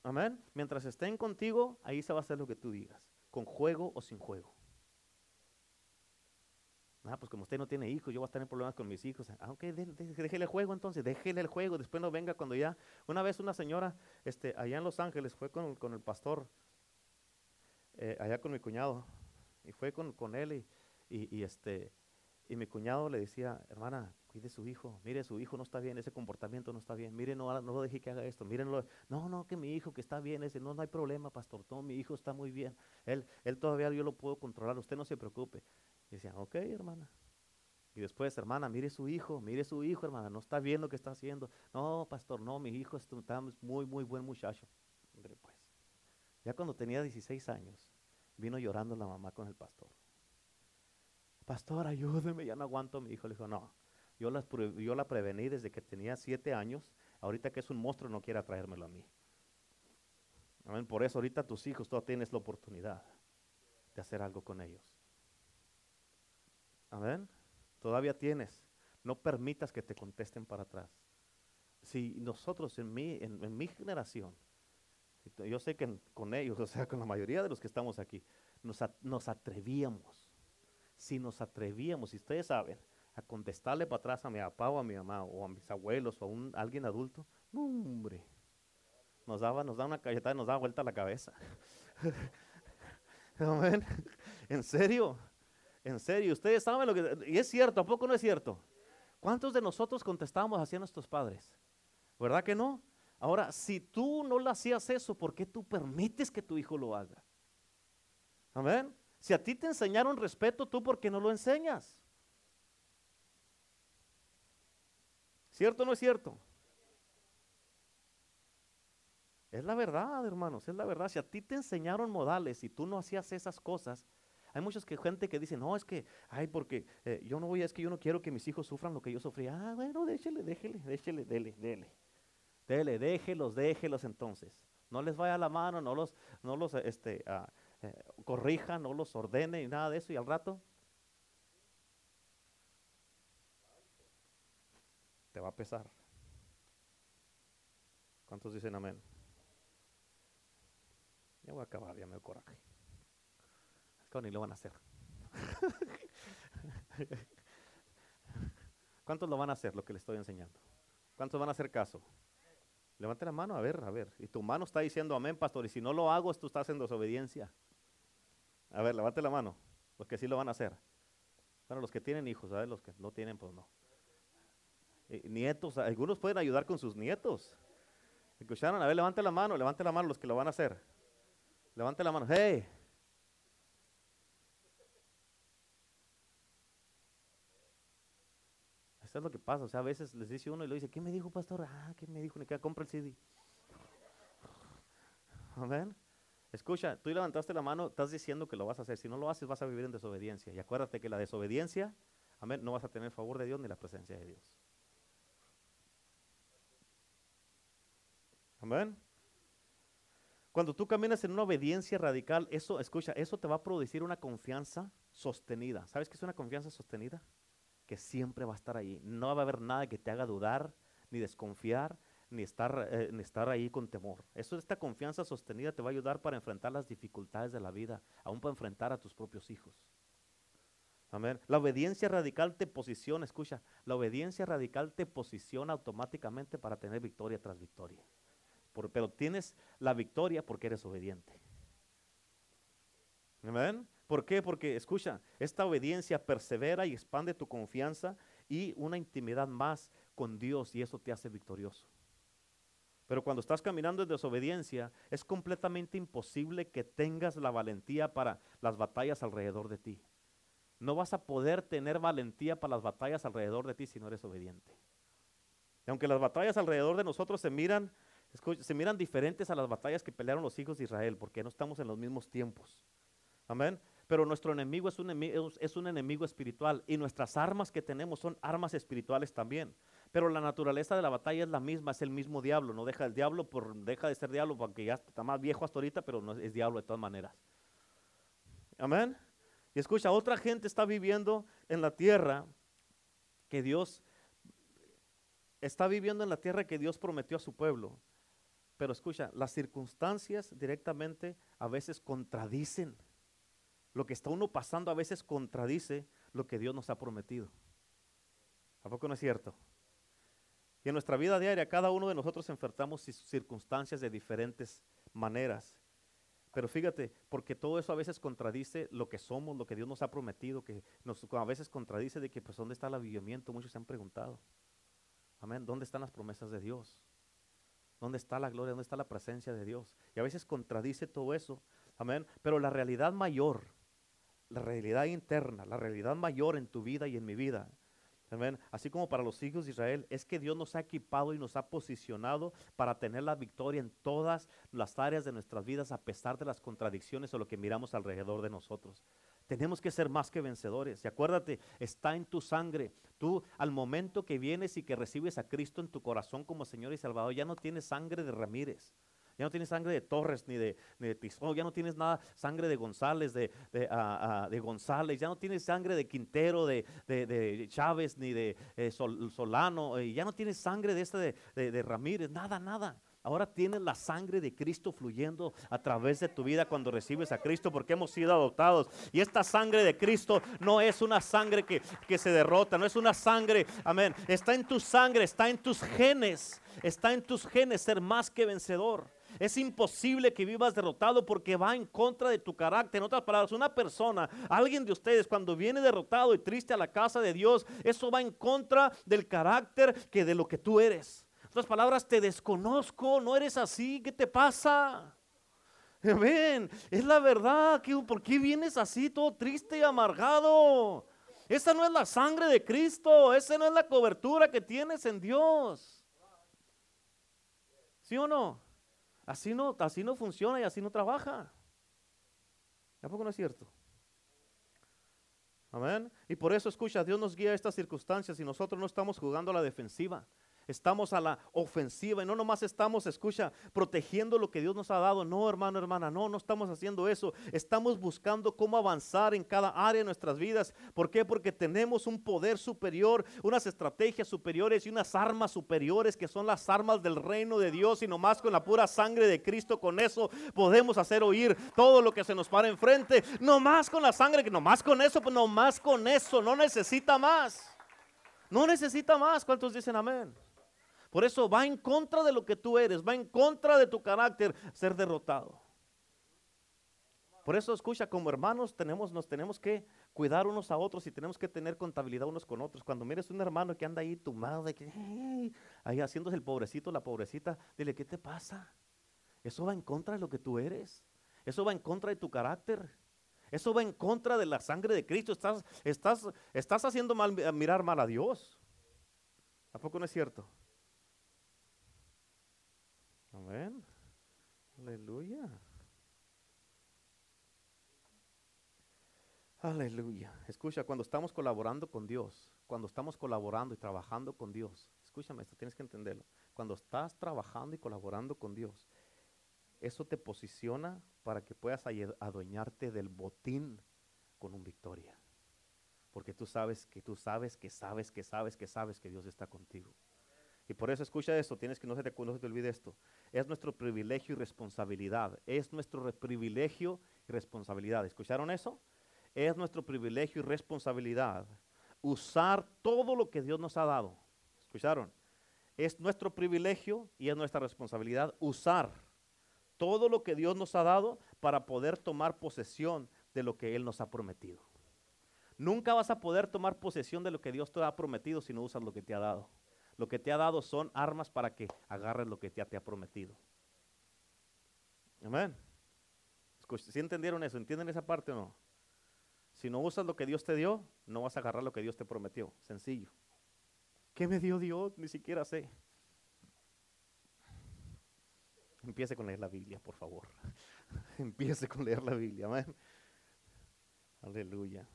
Amén. Mientras estén contigo, ahí se va a hacer lo que tú digas, con juego o sin juego. Ah, pues como usted no tiene hijos, yo voy a en problemas con mis hijos. Ah, déjele el juego entonces, déjele el juego, después no venga cuando ya. Una vez una señora este, allá en Los Ángeles fue con, el pastor eh, allá con mi cuñado y fue con, con él y, y, y, este, y mi cuñado le decía, hermana, cuide su hijo, mire, su hijo no está bien, ese comportamiento no está bien, mire, no, no lo deje que haga esto, mírenlo, no, no, que mi hijo que está bien, ese, no, no hay problema, pastor, no, mi hijo está muy bien, él, él todavía yo lo puedo controlar, usted no se preocupe. Y decía, ok, hermana. Y después, hermana, mire su hijo, mire su hijo, hermana, no está bien lo que está haciendo. No, pastor, no, mi hijo está muy, muy buen muchacho. pues. Ya cuando tenía 16 años, vino llorando la mamá con el pastor. Pastor, ayúdeme, ya no aguanto a mi hijo. Le dijo, no, yo la, yo la prevení desde que tenía 7 años. Ahorita que es un monstruo, no quiere traérmelo a mí. Amén. Por eso ahorita tus hijos, tú tienes la oportunidad de hacer algo con ellos. Amén. Todavía tienes. No permitas que te contesten para atrás. Si nosotros en mi, en mi generación yo sé que con ellos, o sea, con la mayoría de los que estamos aquí, nos, atrevíamos. Si nos atrevíamos, si ustedes saben, a contestarle para atrás a mi papá o a mi mamá o a mis abuelos o a, un, alguien adulto, hombre, nos daba, nos daba una cachetada y nos daba vuelta la cabeza. Amén. ¿En serio? ¿En serio? Ustedes saben lo que... Y es cierto, ¿a poco no es cierto? ¿Cuántos de nosotros contestábamos a nuestros padres? ¿Verdad que no? Ahora, si tú no le hacías eso, ¿por qué tú permites que tu hijo lo haga? Amén. Si a ti te enseñaron respeto, ¿tú por qué no lo enseñas? ¿Cierto o no es cierto? Es la verdad, hermanos, es la verdad. Si a ti te enseñaron modales y tú no hacías esas cosas, hay muchas que, gente que dice, no, es que, ay, porque eh, yo no voy, es que yo no quiero que mis hijos sufran lo que yo sufrí. Ah, bueno, déjele, déjele, déjele, dele, dele. Dele, déjelos, déjelos entonces. No les vaya la mano, no los, no los este, ah, eh, corrija, no los ordene y nada de eso. Y al rato te va a pesar. ¿Cuántos dicen amén? Ya voy a acabar, ya me dio coraje. Es que ni lo van a hacer. ¿Cuántos lo van a hacer lo que les estoy enseñando? ¿Cuántos van a hacer caso? Levante la mano, a ver, a ver. Y tu mano está diciendo amén, pastor. Y si no lo hago, tú estás en desobediencia. A ver, levante la mano. Los que sí lo van a hacer. Bueno, los que tienen hijos, ¿sabes? Los que no tienen, pues no. Nietos, algunos pueden ayudar con sus nietos. ¿Escucharon? A ver, levante la mano, levante la mano los que lo van a hacer. Levante la mano. ¡Hey! Eso es lo que pasa. O sea, a veces les dice uno y le dice, ¿qué me dijo, pastor? Ah, ¿qué me dijo? Ni que compra el CD. Amén. Escucha, tú levantaste la mano, estás diciendo que lo vas a hacer. Si no lo haces, vas a vivir en desobediencia. Y acuérdate que la desobediencia, amén, no vas a tener favor de Dios ni la presencia de Dios. Cuando tú caminas en una obediencia radical, eso, escucha, eso te va a producir una confianza sostenida. ¿Sabes qué es una confianza sostenida? que siempre va a estar ahí. No va a haber nada que te haga dudar, ni desconfiar, ni estar, eh, ni estar ahí con temor. Eso, esta confianza sostenida te va a ayudar para enfrentar las dificultades de la vida, aún para enfrentar a tus propios hijos. Amén. La obediencia radical te posiciona, escucha, la obediencia radical te posiciona automáticamente para tener victoria tras victoria. Pero tienes la victoria porque eres obediente. Amén. ¿Por qué? Porque, escucha, esta obediencia persevera y expande tu confianza y una intimidad más con Dios y eso te hace victorioso. Pero cuando estás caminando en desobediencia, es completamente imposible que tengas la valentía para las batallas alrededor de ti. No vas a poder tener valentía para las batallas alrededor de ti si no eres obediente. Y aunque las batallas alrededor de nosotros se miran, se miran diferentes a las batallas que pelearon los hijos de Israel, porque no estamos en los mismos tiempos. Amén. Pero nuestro enemigo es un enemigo, es un enemigo espiritual y nuestras armas que tenemos son armas espirituales también. Pero la naturaleza de la batalla es la misma, es el mismo diablo. No deja el diablo por deja de ser diablo porque ya está más viejo hasta ahorita, pero no es diablo de todas maneras. Amén. Y escucha, otra gente está viviendo en la tierra que Dios está viviendo en la tierra que Dios prometió a su pueblo. Pero escucha, las circunstancias directamente a veces contradicen lo que está uno pasando a veces contradice lo que Dios nos ha prometido. ¿A poco no es cierto? Y en nuestra vida diaria, cada uno de nosotros enfrentamos circunstancias de diferentes maneras. Pero fíjate, porque todo eso a veces contradice lo que somos, lo que Dios nos ha prometido, que nos, a veces contradice de que pues dónde está el avivamiento, muchos se han preguntado. Amén, ¿dónde están las promesas de Dios? ¿Dónde está la gloria? ¿Dónde está la presencia de Dios? Y a veces contradice todo eso. Amén. Pero la realidad mayor, la realidad interna, la realidad mayor en tu vida y en mi vida, amén, así como para los hijos de Israel, es que Dios nos ha equipado y nos ha posicionado para tener la victoria en todas las áreas de nuestras vidas a pesar de las contradicciones o lo que miramos alrededor de nosotros. Tenemos que ser más que vencedores. Y acuérdate, está en tu sangre. Tú al momento que vienes y que recibes a Cristo en tu corazón como Señor y Salvador, ya no tienes sangre de Ramírez. Ya no tienes sangre de Torres ni de, Tizón, ya no tienes nada, sangre de González, de, de, ah, ah, González, ya no tienes sangre de Quintero, de, Chávez, ni de eh, Solano, eh, ya no tienes sangre de este de Ramírez, nada, nada. Ahora tienes la sangre de Cristo fluyendo a través de tu vida cuando recibes a Cristo porque hemos sido adoptados. Y esta sangre de Cristo no es una sangre que, que se derrota, no es una sangre, amén. Está en tu sangre, está en tus genes, está en tus genes ser más que vencedor. Es imposible que vivas derrotado porque va en contra de tu carácter. En otras palabras, una persona, alguien de ustedes, cuando viene derrotado y triste a la casa de Dios, eso va en contra del carácter que de lo que tú eres otras palabras, te desconozco, no eres así, ¿qué te pasa? Ven, es la verdad, ¿por qué vienes así todo triste y amargado? Esa no es la sangre de Cristo, esa no es la cobertura que tienes en Dios. ¿Sí o no? Así no, así no funciona y así no trabaja. ¿Tampoco no es cierto? Amén. Y por eso escucha, Dios nos guía a estas circunstancias y nosotros no estamos jugando a la defensiva estamos a la ofensiva y no nomás estamos, escucha, protegiendo lo que Dios nos ha dado. No, hermano, hermana, no, no estamos haciendo eso. Estamos buscando cómo avanzar en cada área de nuestras vidas. ¿Por qué? Porque tenemos un poder superior, unas estrategias superiores y unas armas superiores que son las armas del reino de Dios y nomás con la pura sangre de Cristo, con eso podemos hacer oír todo lo que se nos para enfrente. No más con la sangre, que nomás con eso, pues nomás con eso, no necesita más. No necesita más. ¿Cuántos dicen amén? Por eso va en contra de lo que tú eres, va en contra de tu carácter ser derrotado. Por eso escucha, como hermanos tenemos, nos tenemos que cuidar unos a otros y tenemos que tener contabilidad unos con otros. Cuando mires un hermano que anda ahí que, ahí haciéndose el pobrecito, la pobrecita, dile, ¿qué te pasa? Eso va en contra de lo que tú eres. Eso va en contra de tu carácter. Eso va en contra de la sangre de Cristo. Estás, estás, estás haciendo mal, mirar mal a Dios. ¿A poco no es cierto? Aleluya. Aleluya. Escucha, cuando estamos colaborando con Dios, cuando estamos colaborando y trabajando con Dios, escúchame esto, tienes que entenderlo. Cuando estás trabajando y colaborando con Dios, eso te posiciona para que puedas adueñarte del botín con un victoria. Porque tú sabes que tú sabes que sabes que sabes que sabes que Dios está contigo. Y por eso escucha esto, tienes que no se te, no se te olvide esto. Es nuestro privilegio y responsabilidad. Es nuestro privilegio y responsabilidad. ¿Escucharon eso? Es nuestro privilegio y responsabilidad usar todo lo que Dios nos ha dado. ¿Escucharon? Es nuestro privilegio y es nuestra responsabilidad usar todo lo que Dios nos ha dado para poder tomar posesión de lo que Él nos ha prometido. Nunca vas a poder tomar posesión de lo que Dios te ha prometido si no usas lo que te ha dado. Lo que te ha dado son armas para que agarres lo que ya te ha prometido. Amén. ¿Sí entendieron eso? ¿Entienden esa parte o no? Si no usas lo que Dios te dio, no vas a agarrar lo que Dios te prometió. Sencillo. ¿Qué me dio Dios? Ni siquiera sé. Empiece con leer la Biblia, por favor. Empiece con leer la Biblia. Amén. Aleluya.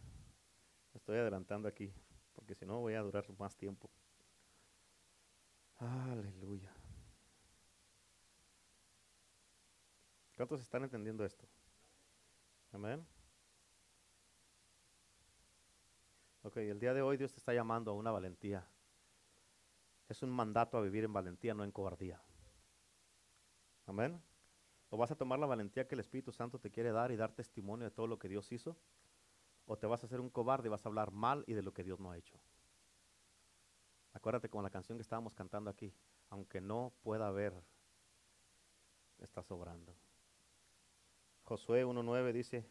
Estoy adelantando aquí, porque si no voy a durar más tiempo. Aleluya. ¿Cuántos están entendiendo esto? Amén. Ok, el día de hoy Dios te está llamando a una valentía. Es un mandato a vivir en valentía, no en cobardía. Amén. ¿O vas a tomar la valentía que el Espíritu Santo te quiere dar y dar testimonio de todo lo que Dios hizo? ¿O te vas a hacer un cobarde y vas a hablar mal y de lo que Dios no ha hecho? Acuérdate con la canción que estábamos cantando aquí, aunque no pueda ver, está sobrando. Josué 1.9 dice,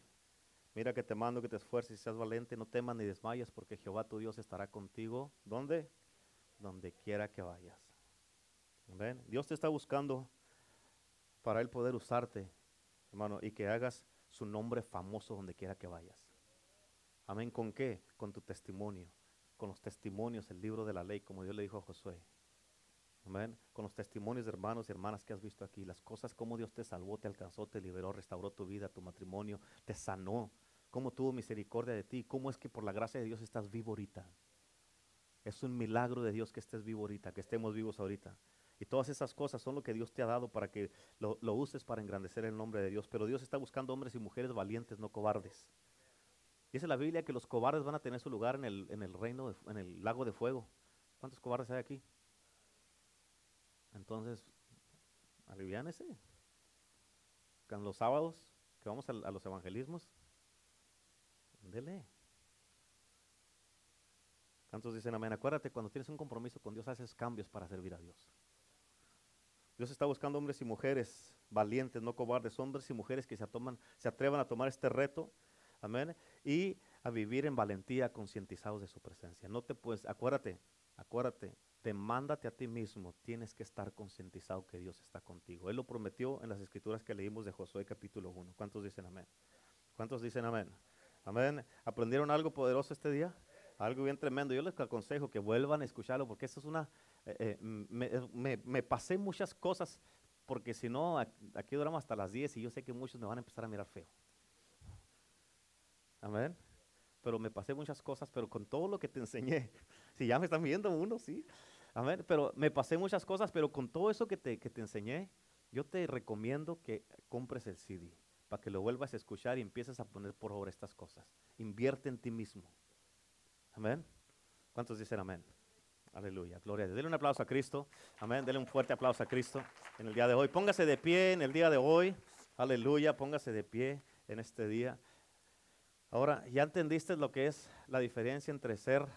mira que te mando que te esfuerces y seas valiente, no temas ni desmayes, porque Jehová tu Dios estará contigo. ¿Dónde? Donde quiera que vayas. ¿Ven? Dios te está buscando para Él poder usarte, hermano, y que hagas su nombre famoso donde quiera que vayas. Amén. ¿Con qué? Con tu testimonio. Con los testimonios, el libro de la ley, como Dios le dijo a Josué. Amén. Con los testimonios de hermanos y hermanas que has visto aquí, las cosas como Dios te salvó, te alcanzó, te liberó, restauró tu vida, tu matrimonio, te sanó, cómo tuvo misericordia de ti, cómo es que por la gracia de Dios estás vivo ahorita. Es un milagro de Dios que estés vivo ahorita, que estemos vivos ahorita. Y todas esas cosas son lo que Dios te ha dado para que lo, lo uses para engrandecer el nombre de Dios. Pero Dios está buscando hombres y mujeres valientes, no cobardes. Dice la Biblia que los cobardes van a tener su lugar en el, en el reino, en el lago de fuego. ¿Cuántos cobardes hay aquí? Entonces, aliviánese. Con los sábados que vamos a, a los evangelismos, dele. ¿Cuántos dicen amén? Acuérdate, cuando tienes un compromiso con Dios, haces cambios para servir a Dios. Dios está buscando hombres y mujeres valientes, no cobardes, hombres y mujeres que se, atoman, se atrevan a tomar este reto, amén, y a vivir en valentía, concientizados de su presencia. No te puedes, acuérdate, acuérdate, demándate a ti mismo, tienes que estar concientizado que Dios está contigo. Él lo prometió en las escrituras que leímos de Josué capítulo 1. ¿Cuántos dicen amén? ¿Cuántos dicen amén? Amén. ¿Aprendieron algo poderoso este día? Algo bien tremendo. Yo les aconsejo que vuelvan a escucharlo porque eso es una... eh, eh, me, me- pasé muchas cosas porque si no, aquí duramos hasta las 10 y yo sé que muchos me van a empezar a mirar feo. Amén. Pero me pasé muchas cosas, pero con todo lo que te enseñé, si ya me están viendo uno, sí. Amén. Pero me pasé muchas cosas, pero con todo eso que te, que te enseñé, yo te recomiendo que compres el CD para que lo vuelvas a escuchar y empieces a poner por obra estas cosas. Invierte en ti mismo. Amén. ¿Cuántos dicen amén? Aleluya, gloria a Dios. Dele un aplauso a Cristo. Amén. Dele un fuerte aplauso a Cristo en el día de hoy. Póngase de pie en el día de hoy. Aleluya, póngase de pie en este día. Ahora, ¿ya entendiste lo que es la diferencia entre ser